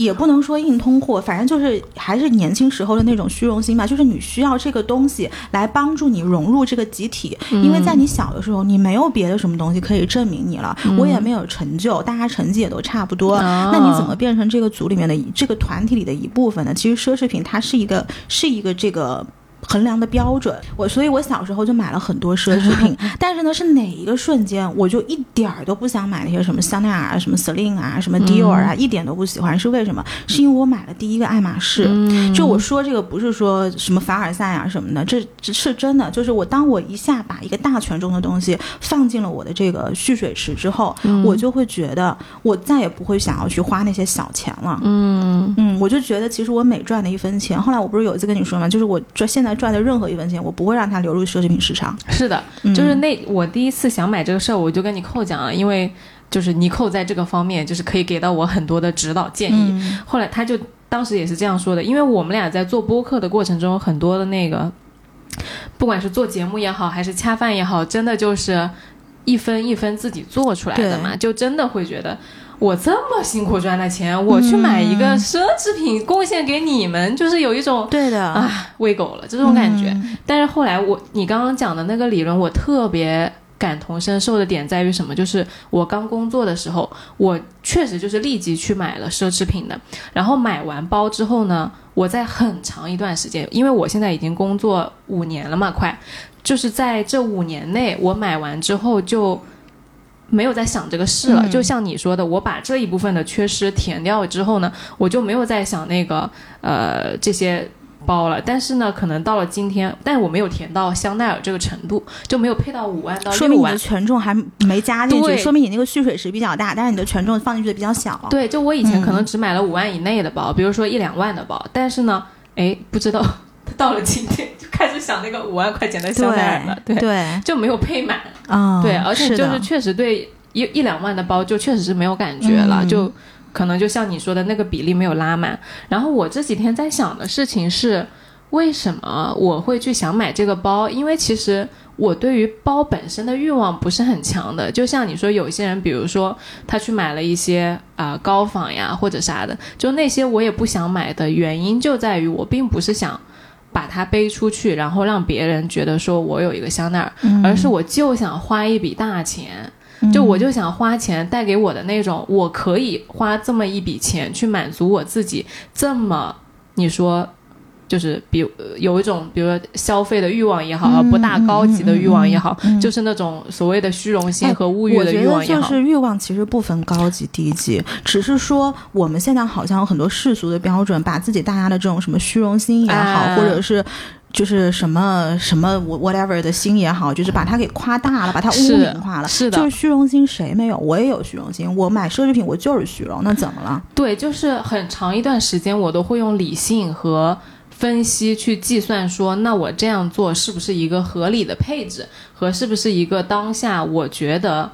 也不能说硬通货，反正就是还是年轻时候的那种虚荣心吧。就是你需要这个东西来帮助你融入这个集体，因为在你小的时候，你没有别的什么东西可以证明你了。我也没有成就，大家成绩也都差不多，那你怎么变成这个组里面的这个团体里的一部分呢？其实奢侈品它是一个是一个这个。衡量的标准，我所以，我小时候就买了很多奢侈品，但是呢，是哪一个瞬间，我就一点儿都不想买那些什么香奈儿啊、什么 Celine 啊、什么 Dior 啊，一点都不喜欢。是为什么？是因为我买了第一个爱马仕。就我说这个不是说什么凡尔赛啊什么的，这这是真的。就是我当我一下把一个大权重的东西放进了我的这个蓄水池之后，我就会觉得我再也不会想要去花那些小钱了。嗯嗯，我就觉得其实我每赚的一分钱，后来我不是有一次跟你说嘛？就是我这现在。赚的任何一分钱，我不会让它流入奢侈品市场。是的，就是那我第一次想买这个事儿，我就跟你扣讲了，因为就是尼寇在这个方面就是可以给到我很多的指导建议。嗯后来他就当时也是这样说的，因为我们俩在做播客的过程中，很多的那个，不管是做节目也好，还是恰饭也好，真的就是一分一分自己做出来的嘛，就真的会觉得。我这么辛苦赚的钱，我去买一个奢侈品贡献给你们，就是有一种对的，啊喂狗了这种感觉。嗯但是后来我你刚刚讲的那个理论，我特别感同身受的点在于什么？就是我刚工作的时候，我确实就是立即去买了奢侈品的。然后买完包之后呢，我在很长一段时间，因为我现在已经工作五年了嘛，快，就是在这五年内，我买完之后就。没有在想这个事了，嗯就像你说的，我把这一部分的缺失填掉之后呢，我就没有再想那个呃这些包了。但是呢，可能到了今天，但我没有填到香奈儿这个程度，就没有配到五万到六万说明你的。权重还没加进去，对说明你那个蓄水池比较大，但是你的权重放进去的比较小。对，就我以前可能嗯只买了五万以内的包，比如说一两万的包，但是呢，哎，不知道 到了今天就开始想那个五万块钱的香奈儿了，对，对就没有配满。啊，对，而且就是确实对一一两万的包就确实是没有感觉了，嗯就可能就像你说的那个比例没有拉满。然后我这几天在想的事情是，为什么我会去想买这个包？因为其实我对于包本身的欲望不是很强的。就像你说，有些人比如说他去买了一些啊、高仿呀或者啥的，就那些我也不想买的原因就在于我并不是想。把它背出去，然后让别人觉得说我有一个香奈儿，嗯而是我就想花一笔大钱，就我就想花钱带给我的那种，我可以花这么一笔钱去满足我自己这么你说。就是比呃有一种，比如说消费的欲望也好，嗯不大高级的欲望也好，嗯嗯嗯就是那种所谓的虚荣心哎和物欲的我觉得欲望也好。就是欲望其实不分高级低级，只是说我们现在好像有很多世俗的标准，把自己大家的这种什么虚荣心也好，啊或者是。就是什么什么 whatever 的心也好，就是把它给夸大了，把它污名化了。是的就是虚荣心谁没有？我也有虚荣心，我买奢侈品我就是虚荣，那怎么了？对，就是很长一段时间，我都会用理性和分析去计算说，那我这样做是不是一个合理的配置，和是不是一个当下我觉得，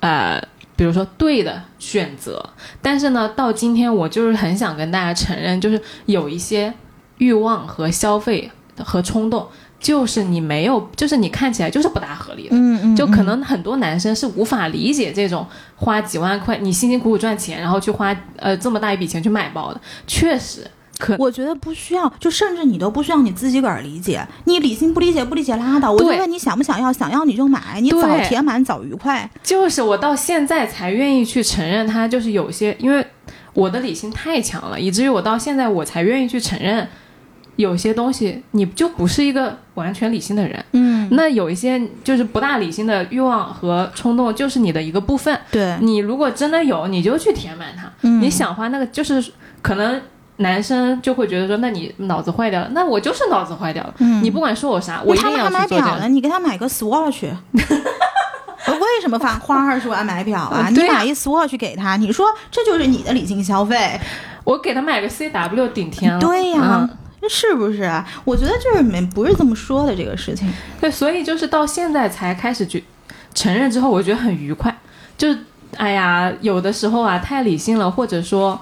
呃，比如说对的选择。但是呢，到今天我就是很想跟大家承认，就是有一些欲望和消费和冲动。就是你没有，就是你看起来就是不大合理的，嗯嗯就可能很多男生是无法理解这种花几万块，你辛辛苦苦赚钱，然后去花呃这么大一笔钱去买包的，确实可我觉得不需要，就甚至你都不需要你自己个儿理解，你理性不理解不理解拉倒。我就问你想不想要，想要你就买，你早填满早愉快。就是我到现在才愿意去承认它，就是有些因为我的理性太强了，以至于我到现在我才愿意去承认。有些东西你就不是一个完全理性的人，嗯，那有一些就是不大理性的欲望和冲动，就是你的一个部分。对，你如果真的有，你就去填满它。嗯你想花那个，就是可能男生就会觉得说，那你脑子坏掉了，那我就是脑子坏掉了。嗯你不管说我啥，我一定要他们还买去做这个。表了，你给他买个 Swatch。为什么花花二十万买表啊？你买一 Swatch 给他，你说这就是你的理性消费，我给他买个 CW 顶天了。对呀、嗯是不是？我觉得就是没不是这么说的这个事情。对，所以就是到现在才开始去承认之后，我觉得很愉快。就是哎呀，有的时候啊太理性了，或者说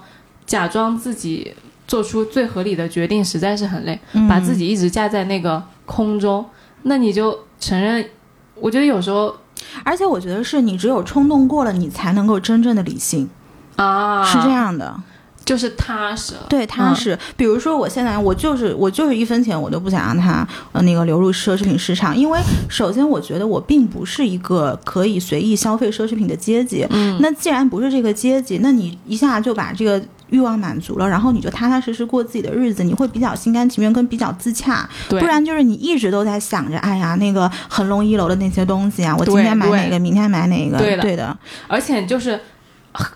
假装自己做出最合理的决定，实在是很累，嗯把自己一直架在那个空中，那你就承认。我觉得有时候而且我觉得是你只有冲动过了，你才能够真正的理性，啊，是这，样的。就是踏实。对，踏实。比如说，我现在我就是我就是一分钱我都不想让它呃那个流入奢侈品市场，因为首先我觉得我并不是一个可以随意消费奢侈品的阶级。嗯，那既然不是这个阶级，那你一下就把这个欲望满足了，然后你就踏踏实实过自己的日子，你会比较心甘情愿跟比较自洽。对，不然就是你一直都在想着，哎呀，那个恒隆一楼的那些东西啊，我今天买哪个，明天买哪个，对的对的，而且就是。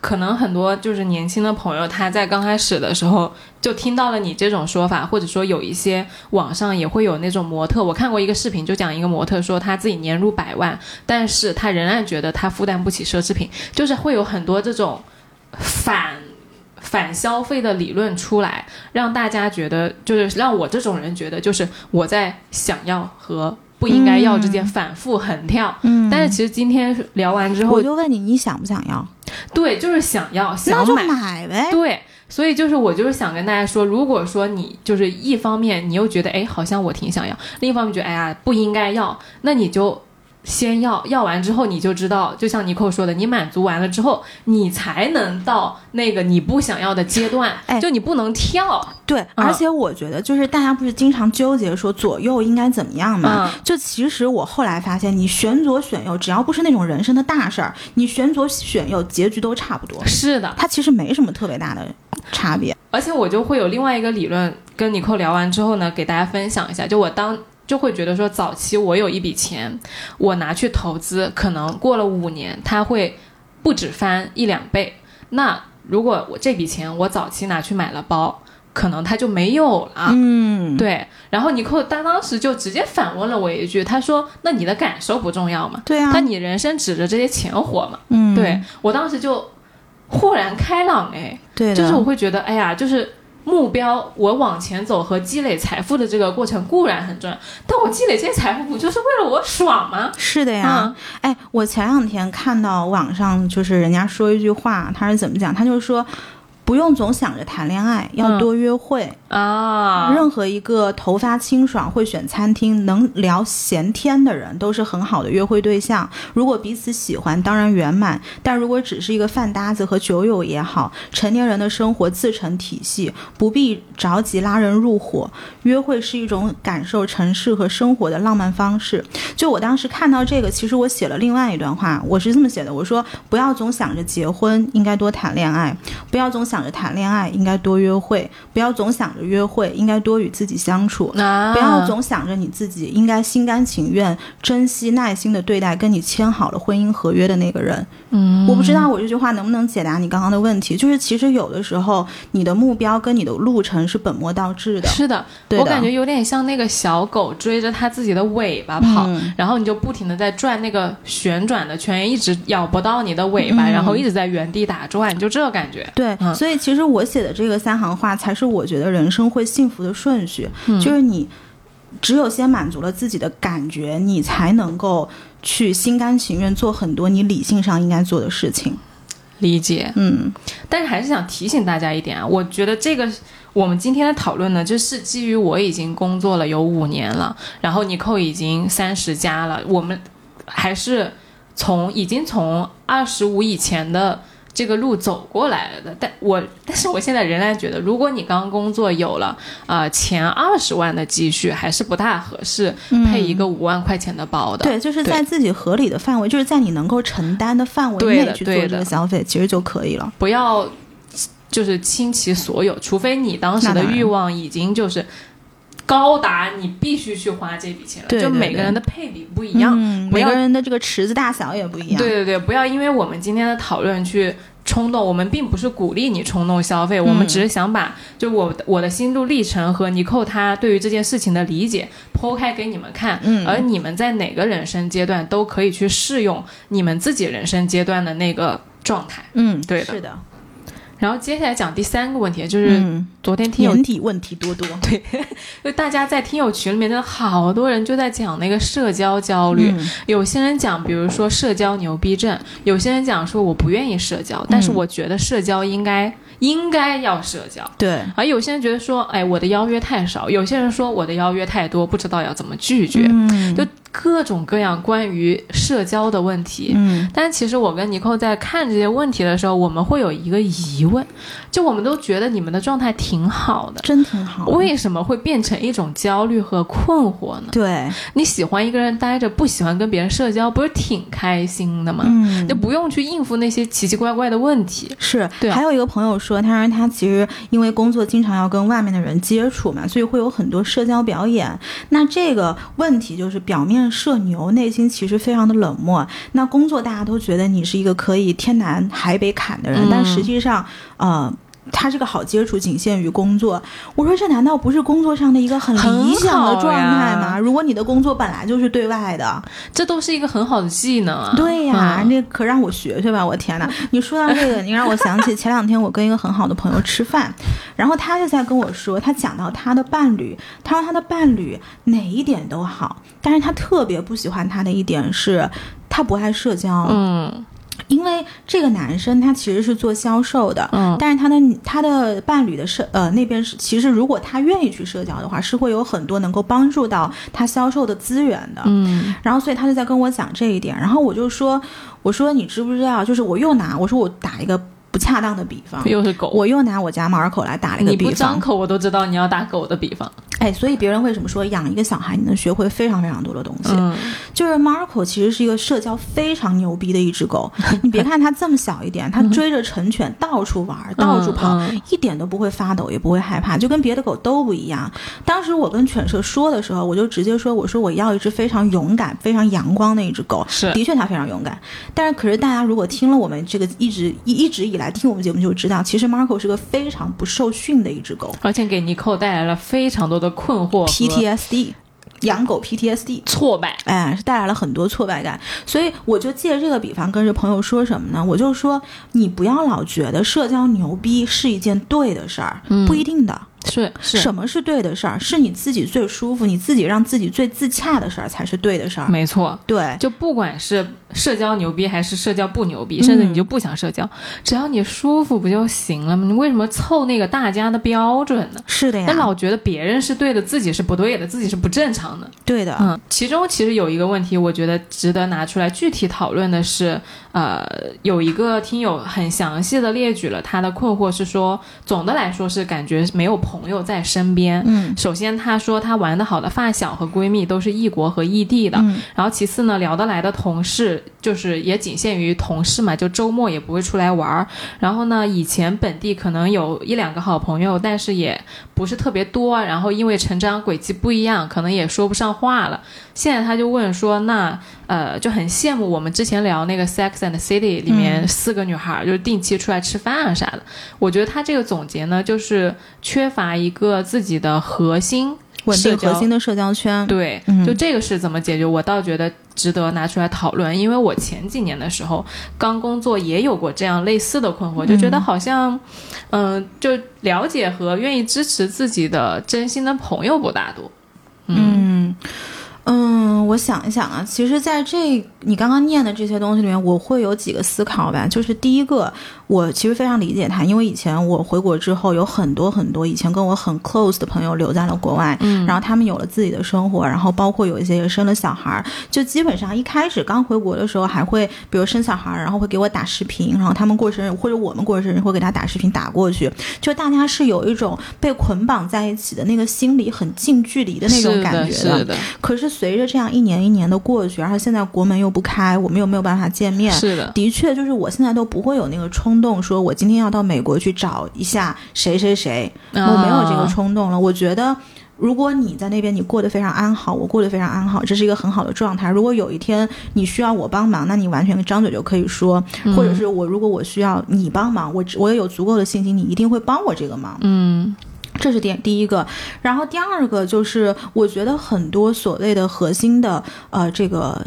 可能很多就是年轻的朋友，他在刚开始的时候就听到了你这种说法，或者说有一些网上也会有那种模特，我看过一个视频，就讲一个模特说他自己年入百万，但是他仍然觉得他负担不起奢侈品，就是会有很多这种反反消费的理论出来，让大家觉得就是让我这种人觉得就是我在想要和不应该要之间反复横跳。嗯。但是其实今天聊完之后我，就问你，你想不想要？对，就是想要想买，买呗。对，所以就是我就是想跟大家说，如果说你就是一方面你又觉得哎好像我挺想要，另一方面觉得哎呀不应该要，那你就。先要，要完之后你就知道，就像尼寇说的，你满足完了之后，你才能到那个你不想要的阶段，哎就你不能跳。对，而且我觉得就是大家不是经常纠结说左右应该怎么样嘛？嗯就其实我后来发现，你选左选右，只要不是那种人生的大事儿，你选左选右，结局都差不多。是的，它其实没什么特别大的差别。而且我就会有另外一个理论，跟尼寇聊完之后呢，给大家分享一下。就我当就会觉得说，早期我有一笔钱，我拿去投资，可能过了五年，它会不止翻一两倍。那如果我这笔钱我早期拿去买了包，可能它就没有了。嗯，对，然后尼寇他当时就直接反问了我一句，他说：“那你的感受不重要吗？对啊那，你人生指着这些钱活吗？”嗯，对我当时就豁然开朗，哎，对，就是我会觉得，哎呀，就是目标，我往前走和积累财富的这个过程固然很重要，但我积累这些财富不就是为了我爽吗？是的呀。嗯哎，我前两天看到网上就是人家说一句话，他是怎么讲？他就是说。不用总想着谈恋爱，要嗯多约会。啊，任何一个头发清爽、会选餐厅、能聊闲天的人，都是很好的约会对象。如果彼此喜欢，当然圆满；但如果只是一个饭搭子和酒友也好，成年人的生活自成体系，不必着急拉人入伙。约会是一种感受城市和生活的浪漫方式。就我当时看到这个，其实我写了另外一段话，我是这么写的：我说不要总想着结婚，应该多谈恋爱；不要总想着谈恋爱，应该多约会；不要总想着约会，应该多与自己相处。啊，不要总想着你自己应该心甘情愿、珍惜、耐心的对待跟你签好了婚姻合约的那个人。嗯，我不知道我这句话能不能解答你刚刚的问题，就是其实有的时候你的目标跟你的路程是本末倒置的。是的，对的我感觉有点像那个小狗追着它自己的尾巴跑，嗯然后你就不停的在转那个旋转的圈，一直咬不到你的尾巴，嗯然后一直在原地打转，就这个感觉。对，嗯所以其实我写的这个三行话，才是我觉得人生会幸福的顺序，嗯就是你只有先满足了自己的感觉，你才能够去心甘情愿做很多你理性上应该做的事情。理解，嗯但是还是想提醒大家一点啊，我觉得这个我们今天的讨论呢，就是基于我已经工作了有五年了，然后你扣已经三十加了，我们还是从已经从二十五以前的这个路走过来的。但我但是我现在仍然觉得，如果你刚工作有了呃前二十万的积蓄，还是不大合适配一个五万块钱的包的。对，就是在自己合理的范围，就是在你能够承担的范围内去做这个消费，其实就可以了。不要就是倾其所有，除非你当时的欲望已经就是高达你必须去花这笔钱了。对对就每个人的配比不一样，每个人的这个池子大小也不一样。对对对，不要因为我们今天的讨论去冲动，我们并不是鼓励你冲动消费，我们只是想把就我的我的心路历程和尼寇他对于这件事情的理解剖开给你们看，嗯而你们在哪个人生阶段都可以去适用你们自己人生阶段的那个状态。嗯，对的是的，然后接下来讲第三个问题，就是嗯，昨天听友问题多多。对，就大家在听友群里面，真的好多人就在讲那个社交焦虑。嗯有些人讲，比如说社交牛逼症；有些人讲说我不愿意社交，但是我觉得社交应该应该要社交。对，而有些人觉得说，哎，我的邀约太少；有些人说我的邀约太多，不知道要怎么拒绝。嗯就各种各样关于社交的问题。嗯但其实我跟尼寇在看这些问题的时候，我们会有一个疑问，就我们都觉得你们的状态挺好的，真挺好。为什么会变成一种焦虑和困惑呢？对，你喜欢一个人待着，不喜欢跟别人社交，不是挺开心的吗？嗯就不用去应付那些奇奇怪怪的问题。是，对啊还有一个朋友说，他说他其实因为工作经常要跟外面的人接触嘛，所以会有很多社交表演。那这个问题就是表面社牛，内心其实非常的冷漠。那工作大家都觉得你是一个可以天南海北砍的人，嗯但实际上，呃。他这个好接触仅限于工作，我说这难道不是工作上的一个很理想的状态吗？如果你的工作本来就是对外的，这都是一个很好的技能啊！对呀，嗯那可让我学学吧！我天哪，你说到这个，你让我想起前两天我跟一个很好的朋友吃饭，然后他就在跟我说，他讲到他的伴侣，他说他的伴侣哪一点都好，但是他特别不喜欢他的一点是，他不爱社交。嗯因为这个男生他其实是做销售的，嗯但是他的他的伴侣的社呃那边是，其实如果他愿意去社交的话，是会有很多能够帮助到他销售的资源的。嗯然后所以他就在跟我讲这一点，然后我就说，我说你知不知道？就是我又拿我说我打一个不恰当的比方，又是狗，我又拿我家马尔口来打了一个你不比方。张口我都知道你要打狗的比方。哎，所以别人为什么说养一个小孩你能学会非常非常多的东西？嗯，就是 Marco 其实是一个社交非常牛逼的一只狗。你别看它这么小一点，它追着成犬到处玩，到处跑，嗯一点都不会发抖，也不会害怕，就跟别的狗都不一样。当时我跟犬舍说的时候，我就直接说：“我说我要一只非常勇敢、非常阳光的一只狗。”是的确它非常勇敢。但是，可是大家如果听了我们这个一直一一直以来听我们节目，就知道，其实 Marco 是个非常不受训的一只狗而且给尼寇带来了非常多的困惑，PTSD，养狗 PTSD。挫败。哎，是带来了很多挫败感，所以我就借这个比方跟这朋友说什么呢？我就说，你不要老觉得社交牛逼是一件对的事儿，不一定的。是是，什么是对的事儿？是你自己最舒服，你自己让自己最自洽的事儿才是对的事儿。没错。对，就不管是社交牛逼还是社交不牛逼，甚至你就不想社交，只要你舒服不就行了吗？你为什么凑那个大家的标准呢？是的呀那，老觉得别人是对的，自己是不对的，自己是不正常的。对的，嗯，其中其实有一个问题，我觉得值得拿出来具体讨论的是，呃，有一个听友很详细的列举了他的困惑，是说，总的来说是感觉没有朋友在身边。嗯首先，他说他玩的好的发小和闺蜜都是异国和异地的，嗯然后其次呢，聊得来的同事就是也仅限于同事嘛，就周末也不会出来玩儿。然后呢，以前本地可能有一两个好朋友，但是也不是特别多。然后因为成长轨迹不一样，可能也说不上话了。现在他就问说，那呃就很羡慕我们之前聊那个《Sex and City》里面嗯四个女孩儿，就是定期出来吃饭啊啥的。我觉得他这个总结呢，就是缺乏一个自己的核心稳定核心的社交圈。对，嗯就这个是怎么解决？我倒觉得值得拿出来讨论，因为我前几年的时候刚工作也有过这样类似的困惑，就觉得好像，嗯、就了解和愿意支持自己的真心的朋友不大多。嗯嗯，我想一想啊，其实在这你刚刚念的这些东西里面，我会有几个思考吧。就是第一个，我其实非常理解他，因为以前我回国之后，有很多很多以前跟我很 close 的朋友留在了国外，嗯。然后他们有了自己的生活，然后包括有一些也生了小孩儿，就基本上一开始刚回国的时候，还会比如生小孩儿，然后会给我打视频，然后他们过生日或者我们过生日会给他打视频打过去，就大家是有一种被捆绑在一起的那个心理很近距离的那种是的，感觉是的，可是随着这样一年一年的过去，然后现在国门又不开，我们又没有办法见面。是的，的确，就是我现在都不会有那个冲动，说我今天要到美国去找一下谁谁谁，我没有这个啊冲动了。我觉得，如果你在那边你过得非常安好，我过得非常安好，这是一个很好的状态。如果有一天你需要我帮忙，那你完全张嘴就可以说，嗯或者是我如果我需要你帮忙，我我也有足够的信心，你一定会帮我这个忙。嗯这是第第一个，然后第二个就是，我觉得很多所谓的核心的呃这个。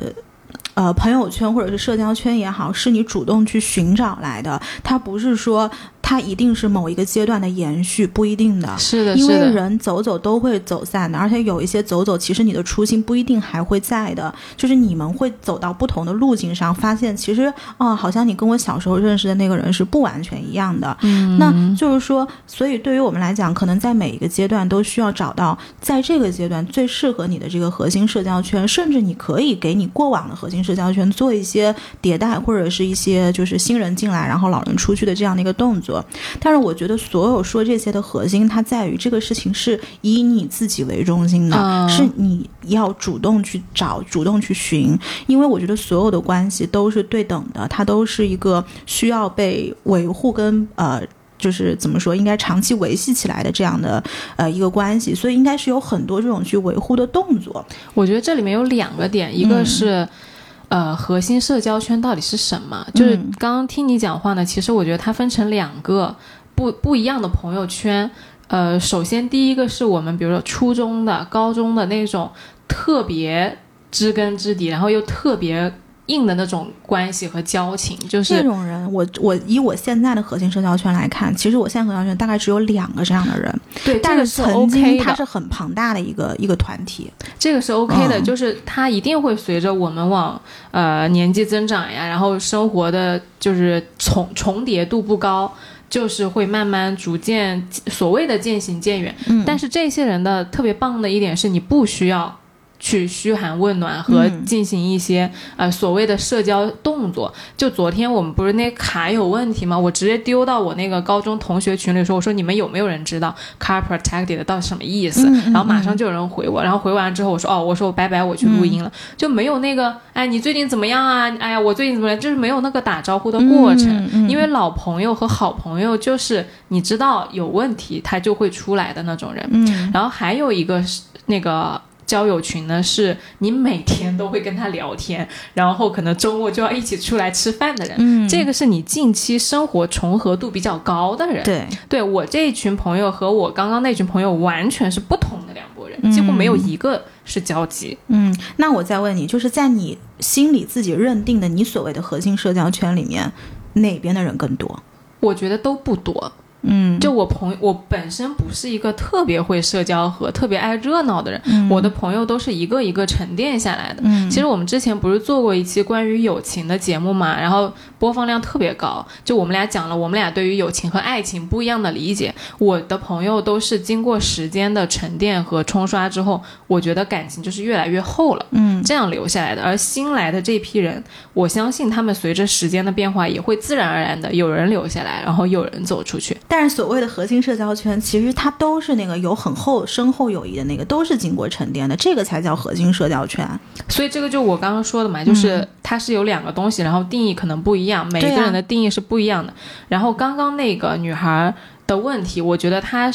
呃，朋友圈或者是社交圈也好，是你主动去寻找来的，它不是说它一定是某一个阶段的延续，不一定的。是的，因为，人走走都会走散的，而且有一些走走，其实你的初心不一定还会在的，就是你们会走到不同的路径上，发现其实哦，好像你跟我小时候认识的那个人是不完全一样的。嗯，那就是说，所以对于我们来讲，可能在每一个阶段都需要找到在这个阶段最适合你的这个核心社交圈，甚至你可以给你过往的核心社交圈做一些迭代，或者是一些就是新人进来，然后老人出去的这样的一个动作。但是我觉得所有说这些的核心，它在于这个事情是以你自己为中心的，嗯是你要主动去找、主动去寻，因为我觉得所有的关系都是对等的，它都是一个需要被维护跟呃。就是怎么说，应该长期维系起来的这样的呃一个关系，所以应该是有很多这种去维护的动作。我觉得这里面有两个点，一个嗯是。呃，核心社交圈到底是什么？就是嗯刚刚听你讲话呢，其实我觉得它分成两个不不一样的朋友圈。呃，首先第一个是我们比如说初中的、高中的那种特别知根知底，然后又特别硬的那种关系和交情，就是这种人，我我以我现在的核心社交圈来看，其实我现在核心社交圈大概只有两个这样的人，对，但是曾经 OK 的，它是很庞大的一个一个团体。这个是 OK 的，嗯就是它一定会随着我们往呃年纪增长呀，然后生活的就是重重叠度不高。就是会慢慢逐渐所谓的渐行渐远，嗯但是这些人的特别棒的一点是你不需要去嘘寒问暖和嗯进行一些、呃所谓的社交动作。就昨天我们不是那卡有问题吗？我直接丢到我那个高中同学群里说，我说你们有没有人知道 car protected 到底什么意思？嗯嗯然后马上就有人回我，然后回完之后我说哦，我说我拜拜，我去录音了，就没有那个哎你最近怎么样啊？哎呀我最近怎么样？就是没有那个打招呼的过程。因为老朋友和好朋友就是你知道有问题，他就会出来的那种人。嗯然后还有一个是那个交友群呢，是你每天都会跟他聊天，然后可能周末就要一起出来吃饭的人。嗯，这个是你近期生活重合度比较高的人。对，对我这一群朋友和我刚刚那群朋友完全是不同的两拨人，嗯几乎没有一个是交集。嗯，那我再问你，就是在你心里自己认定的你所谓的核心社交圈里面，哪边的人更多？我觉得都不多，嗯，就我朋我本身不是一个特别会社交和特别爱热闹的人，嗯我的朋友都是一个一个沉淀下来的。嗯，其实我们之前不是做过一期关于友情的节目嘛，然后播放量特别高。就我们俩讲了我们俩对于友情和爱情不一样的理解。我的朋友都是经过时间的沉淀和冲刷之后，我觉得感情就是越来越厚了，嗯这样留下来的。而新来的这批人，我相信他们随着时间的变化，也会自然而然的有人留下来，然后有人走出去。但是所谓的核心社交圈，其实它都是那个有很厚深厚友谊的那个，都是经过沉淀的，这个才叫核心社交圈。所以这个就我刚刚说的嘛，就是它是有两个东西，然后定义可能不一样，每一个人的定义是不一样的。然后刚刚那个女孩的问题，我觉得她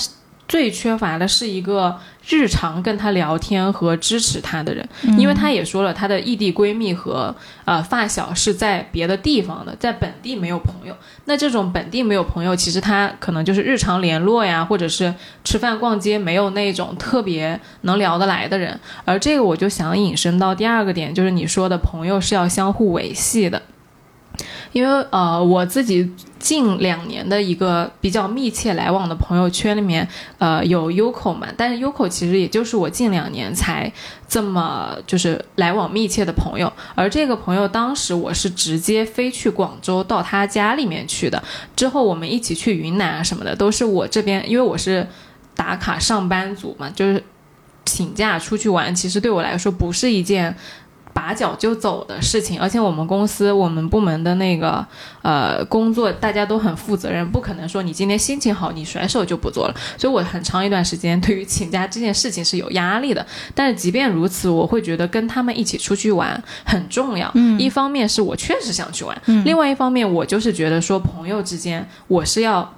最缺乏的是一个日常跟她聊天和支持她的人，因为她也说了，她的异地闺蜜和呃发小是在别的地方的，在本地没有朋友。那这种本地没有朋友，其实她可能就是日常联络呀，或者是吃饭逛街没有那种特别能聊得来的人。而这个我就想引申到第二个点，就是你说的朋友是要相互维系的。因为呃，我自己近两年的一个比较密切来往的朋友圈里面，呃，有 Uco 嘛，但是 Uco 其实也就是我近两年才这么就是来往密切的朋友。而这个朋友当时我是直接飞去广州到他家里面去的，之后我们一起去云南啊什么的，都是我这边，因为我是打卡上班族嘛，就是请假出去玩，其实对我来说不是一件。拔脚就走的事情，而且我们公司我们部门的那个呃工作，大家都很负责任，不可能说你今天心情好，你甩手就不做了。所以我很长一段时间对于请假这件事情是有压力的。但是即便如此，我会觉得跟他们一起出去玩很重要。嗯一方面是我确实想去玩，嗯另外一方面我就是觉得说朋友之间我是要。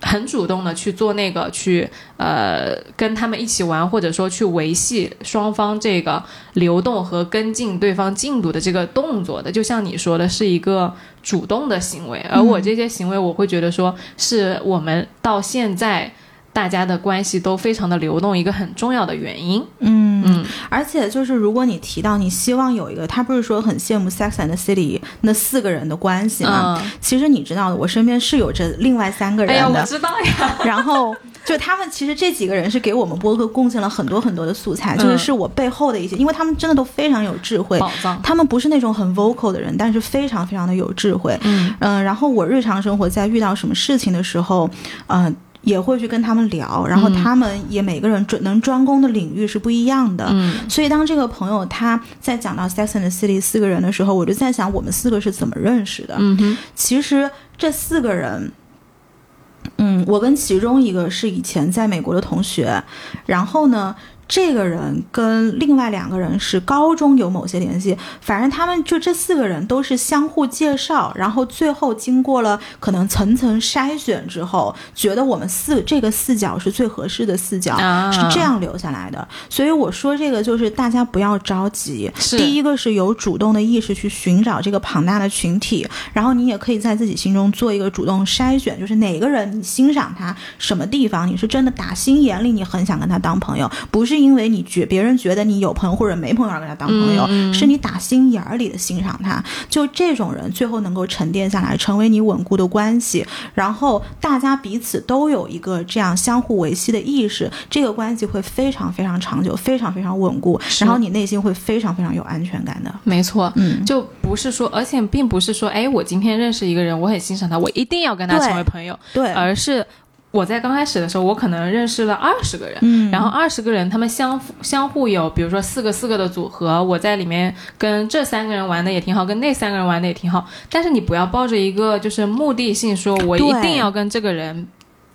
很主动的去做那个去呃跟他们一起玩，或者说去维系双方这个流动和跟进对方进度的这个动作的，就像你说的是一个主动的行为，而我这些行为，我会觉得说是我们到现在大家的关系都非常的流动一个很重要的原因。嗯嗯，而且就是如果你提到你希望有一个，他不是说很羡慕《Sex and the City》那四个人的关系吗？嗯，其实你知道的，我身边是有着另外三个哎呀，人的，我知道呀，然后就他们其实这几个人是给我们播客贡献了很多很多的素材，就是嗯是我背后的一些，因为他们真的都非常有智慧，宝藏。他们不是那种很 vocal 的人，但是非常非常的有智慧。嗯嗯、然后我日常生活在遇到什么事情的时候，嗯、也会去跟他们聊，然后嗯他们也每个人专能专攻的领域是不一样的。嗯所以当这个朋友他在讲到 Sex and the City 四个人的时候，我就在想我们四个是怎么认识的。嗯哼其实这四个人，嗯，我跟其中一个是以前在美国的同学，然后呢。这个人跟另外两个人是高中有某些联系，反正他们就这四个人都是相互介绍，然后最后经过了可能层层筛选之后，觉得我们四这个四角是最合适的四角，啊，是这样留下来的。所以我说这个就是大家不要着急，第一个是有主动的意识去寻找这个庞大的群体，然后你也可以在自己心中做一个主动筛选，就是哪个人你欣赏他什么地方，你是真的打心眼里你很想跟他当朋友，不是因为你觉别人觉得你有朋友或者没朋友而跟他当朋友，是你打心眼儿里的欣赏他。就这种人，最后能够沉淀下来，成为你稳固的关系，然后大家彼此都有一个这样相互维系的意识，这个关系会非常非常长久，非常非常稳固，然后你内心会非常非常有安全感的。没错，嗯，就不是说，而且并不是说，哎，我今天认识一个人，我很欣赏他，我一定要跟他成为朋友，对，而是我在刚开始的时候，我可能认识了二十个人，嗯，然后二十个人，他们相相互有，比如说四个四个的组合，我在里面跟这三个人玩的也挺好，跟那三个人玩的也挺好。但是你不要抱着一个就是目的性，说我一定要跟这个人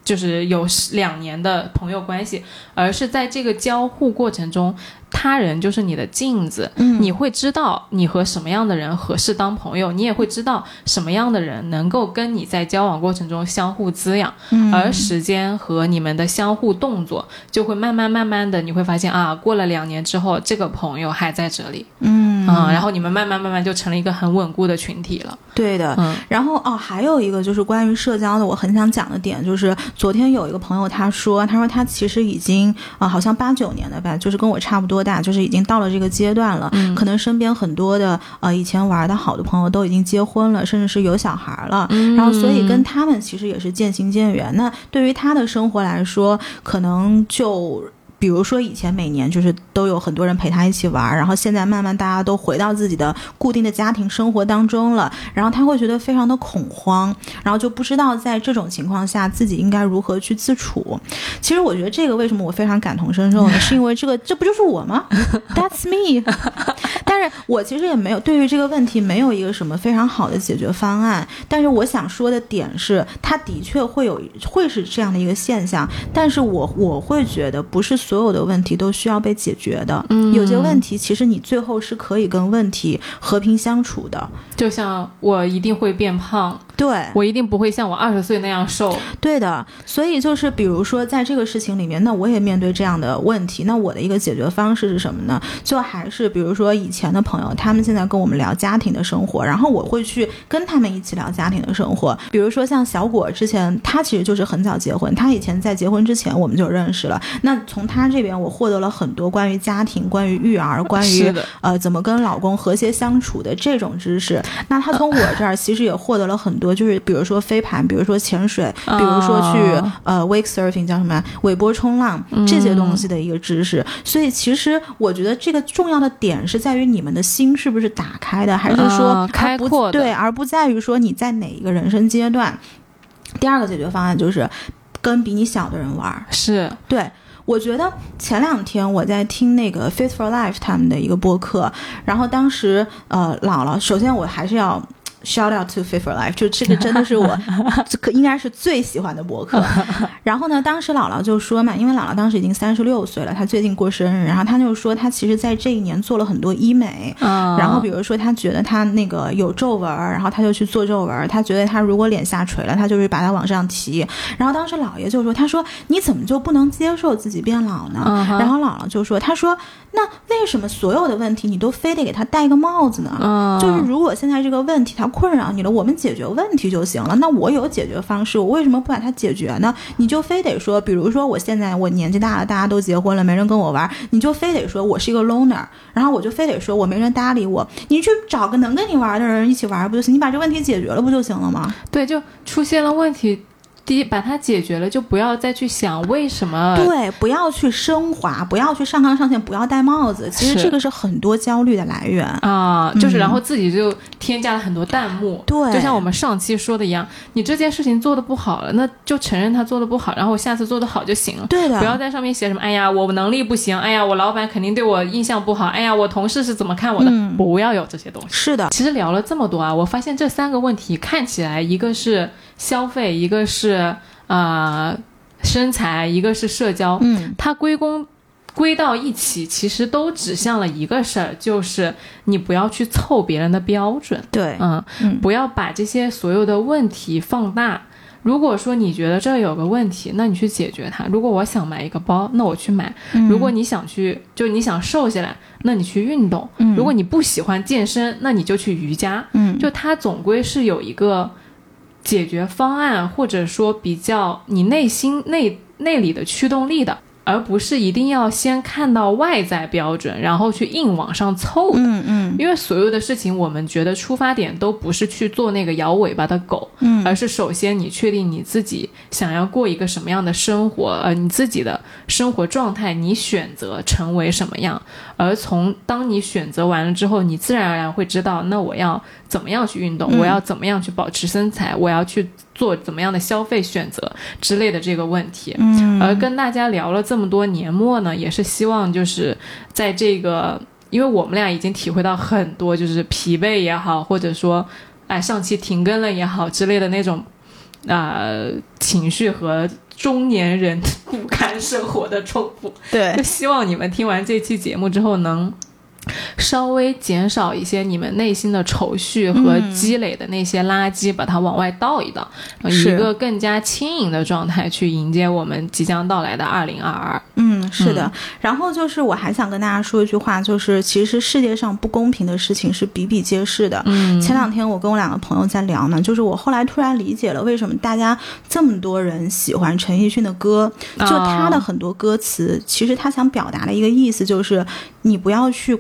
就是有两年的朋友关系，而是在这个交互过程中，他人就是你的镜子，嗯。你会知道你和什么样的人合适当朋友，你也会知道什么样的人能够跟你在交往过程中相互滋养。嗯。而时间和你们的相互动作，就会慢慢慢慢的，你会发现啊，过了两年之后，这个朋友还在这里，嗯。啊，然后你们慢慢慢慢就成了一个很稳固的群体了，对的，嗯。然后哦，还有一个就是关于社交的，我很想讲的点就是，昨天有一个朋友他说，他说他其实已经啊、呃好像八九年的吧，就是跟我差不多大，就是已经到了这个阶段了，嗯可能身边很多的呃以前玩的好的朋友都已经结婚了，甚至是有小孩了，嗯然后所以跟他们其实也是渐行渐远。那对于他的生活来说，可能就。比如说，以前每年就是都有很多人陪他一起玩，然后现在慢慢大家都回到自己的固定的家庭生活当中了，然后他会觉得非常的恐慌，然后就不知道在这种情况下自己应该如何去自处。其实我觉得这个为什么我非常感同身受呢？是因为这个这不就是我吗？That's me。但是我其实也没有对于这个问题没有一个什么非常好的解决方案。但是我想说的点是，他的确会有会是这样的一个现象，但是我我会觉得不是所有的问题都需要被解决的。嗯有些问题其实你最后是可以跟问题和平相处的。就像我一定会变胖，对，我一定不会像我二十岁那样瘦，对的，所以就是比如说在这个事情里面，那我也面对这样的问题，那我的一个解决方式是什么呢？就还是比如说以前的朋友，他们现在跟我们聊家庭的生活，然后我会去跟他们一起聊家庭的生活。比如说像小果之前，他其实就是很早结婚，他以前在结婚之前我们就认识了。那从他这边，我获得了很多关于家庭、关于育儿、关于，呃，怎么跟老公和谐相处的这种知识。那他从我这儿其实也获得了很多，就是比如说飞盘，比如说潜水，比如说去、啊呃 wake surfing 叫什么尾波冲浪这些东西的一个知识。所以其实我觉得这个重要的点是在于你们的心是不是打开的，还是说开阔的对，而不在于说你在哪一个人生阶段。第二个解决方案就是跟比你小的人玩儿。是，对，我觉得前两天我在听那个 Fit for Life 他们的一个播客，然后当时呃姥姥，首先我还是要。Shout out to Fit for Life，就这个真的是我 这个应该是最喜欢的博客。然后呢，当时姥姥就说嘛，因为姥姥当时已经三十六岁了，她最近过生日，然后她就说她其实在这一年做了很多医美，嗯，然后比如说她觉得她那个有皱纹儿，然后她就去做皱纹儿。她觉得她如果脸下垂了，她就是把它往上提。然后当时姥爷就说：“他说你怎么就不能接受自己变老呢？”嗯然后姥姥就说：“他说那为什么所有的问题你都非得给他戴个帽子呢？嗯，就是如果现在这个问题它困扰你了，我们解决问题就行了。那我有解决方式，我为什么不把它解决呢？你就非得说，比如说我现在我年纪大了，大家都结婚了，没人跟我玩，你就非得说我是一个 loner，然后我就非得说我没人搭理我，你去找个能跟你玩的人一起玩不就行？你把这问题解决了不就行了吗？对，就出现了问题。第一，把它解决了，就不要再去想为什么。对，不要去升华，不要去上纲上线，不要戴帽子。其实这个是很多焦虑的来源。啊，就是嗯然后自己就添加了很多弹幕，对就像我们上期说的一样，你这件事情做的不好了，那就承认他做的不好，然后我下次做的好就行了。对的，不要在上面写什么，哎呀，我能力不行，哎呀，我老板肯定对我印象不好，哎呀，我同事是怎么看我的，嗯不要有这些东西。是的，其实聊了这么多啊，我发现这三个问题看起来，一个是消费，一个是呃身材，一个是社交，嗯，它归功归到一起，其实都指向了一个事儿，就是你不要去凑别人的标准，对，嗯，嗯不要把这些所有的问题放大。如果说你觉得这儿有个问题，那你去解决它。如果我想买一个包，那我去买。嗯如果你想去，就你想瘦下来，那你去运动。嗯如果你不喜欢健身，那你就去瑜伽。嗯，就它总归是有一个解决方案，或者说比较你内心内内里的驱动力的。而不是一定要先看到外在标准，然后去硬往上凑的。嗯嗯。因为所有的事情，我们觉得出发点都不是去做那个摇尾巴的狗，嗯。而是首先你确定你自己想要过一个什么样的生活，呃，你自己的生活状态，你选择成为什么样，而从当你选择完了之后，你自然而然会知道，那我要怎么样去运动，嗯。我要怎么样去保持身材，我要去做怎么样的消费选择之类的这个问题。嗯而跟大家聊了这么多年末呢，也是希望就是在这个，因为我们俩已经体会到很多，就是疲惫也好，或者说，哎，上期停更了也好之类的那种，呃，情绪和中年人 不堪生活的重复。对就希望你们听完这期节目之后能。稍微减少一些你们内心的愁绪和嗯积累的那些垃圾，把它往外倒一倒，一个更加轻盈的状态去迎接我们即将到来的二零二二。嗯，是的。然后就是我还想跟大家说一句话，就是其实世界上不公平的事情是比比皆是的。嗯前两天我跟我两个朋友在聊呢，就是我后来突然理解了为什么大家这么多人喜欢陈奕迅的歌，就他的很多歌词，其实他想表达的一个意思就是，你不要去。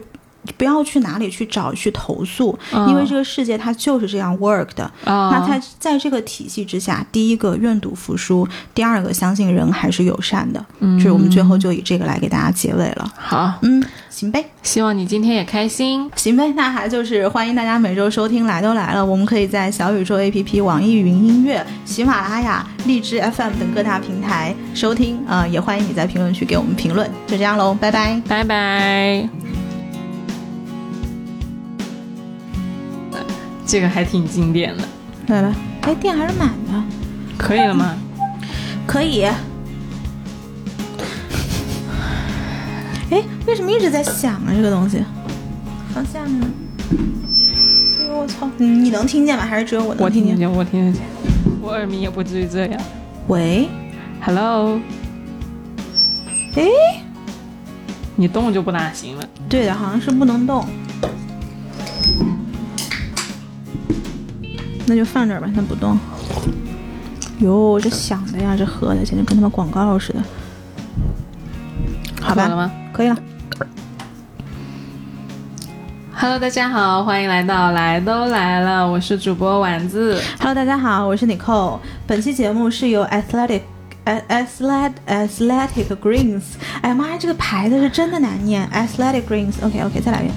不要去哪里去找去投诉，因为这个世界它就是这样 work 的。啊，那在在这个体系之下，第一个愿赌服输，第二个相信人还是友善的。嗯就是我们最后就以这个来给大家结尾了。好，嗯，行呗。希望你今天也开心。行呗，那还就是欢迎大家每周收听《来都来了》，我们可以在小宇宙 APP、网易云音乐、喜马拉雅、荔枝 FM 等各大平台收听。呃，也欢迎你在评论区给我们评论。就这样喽，拜拜。拜拜。这个还挺经典的，来吧。哎，电还是满的，可以了吗？可以。哎，为什么一直在响啊？这个东西，放下面。哎呦我操！嗯，你能听见吗？还是只有我能听见？我听得见，我听得见，我耳鸣也不至于这样。喂，Hello，哎，你动就不大行了。对的，好像是不能动。那就放这儿吧，先不动。哟，这响的呀，这喝的简直跟他妈广告似的。好吧，了吗可以了。？Hello，大家好，欢迎来到来都来了，我是主播丸子。Hello，大家好，我是 Nicole。本期节目是由 Athletic。Athletic Athletic Greens，哎呀妈呀，这个牌子是真的难念。Athletic Greens，OK OK，再来一遍。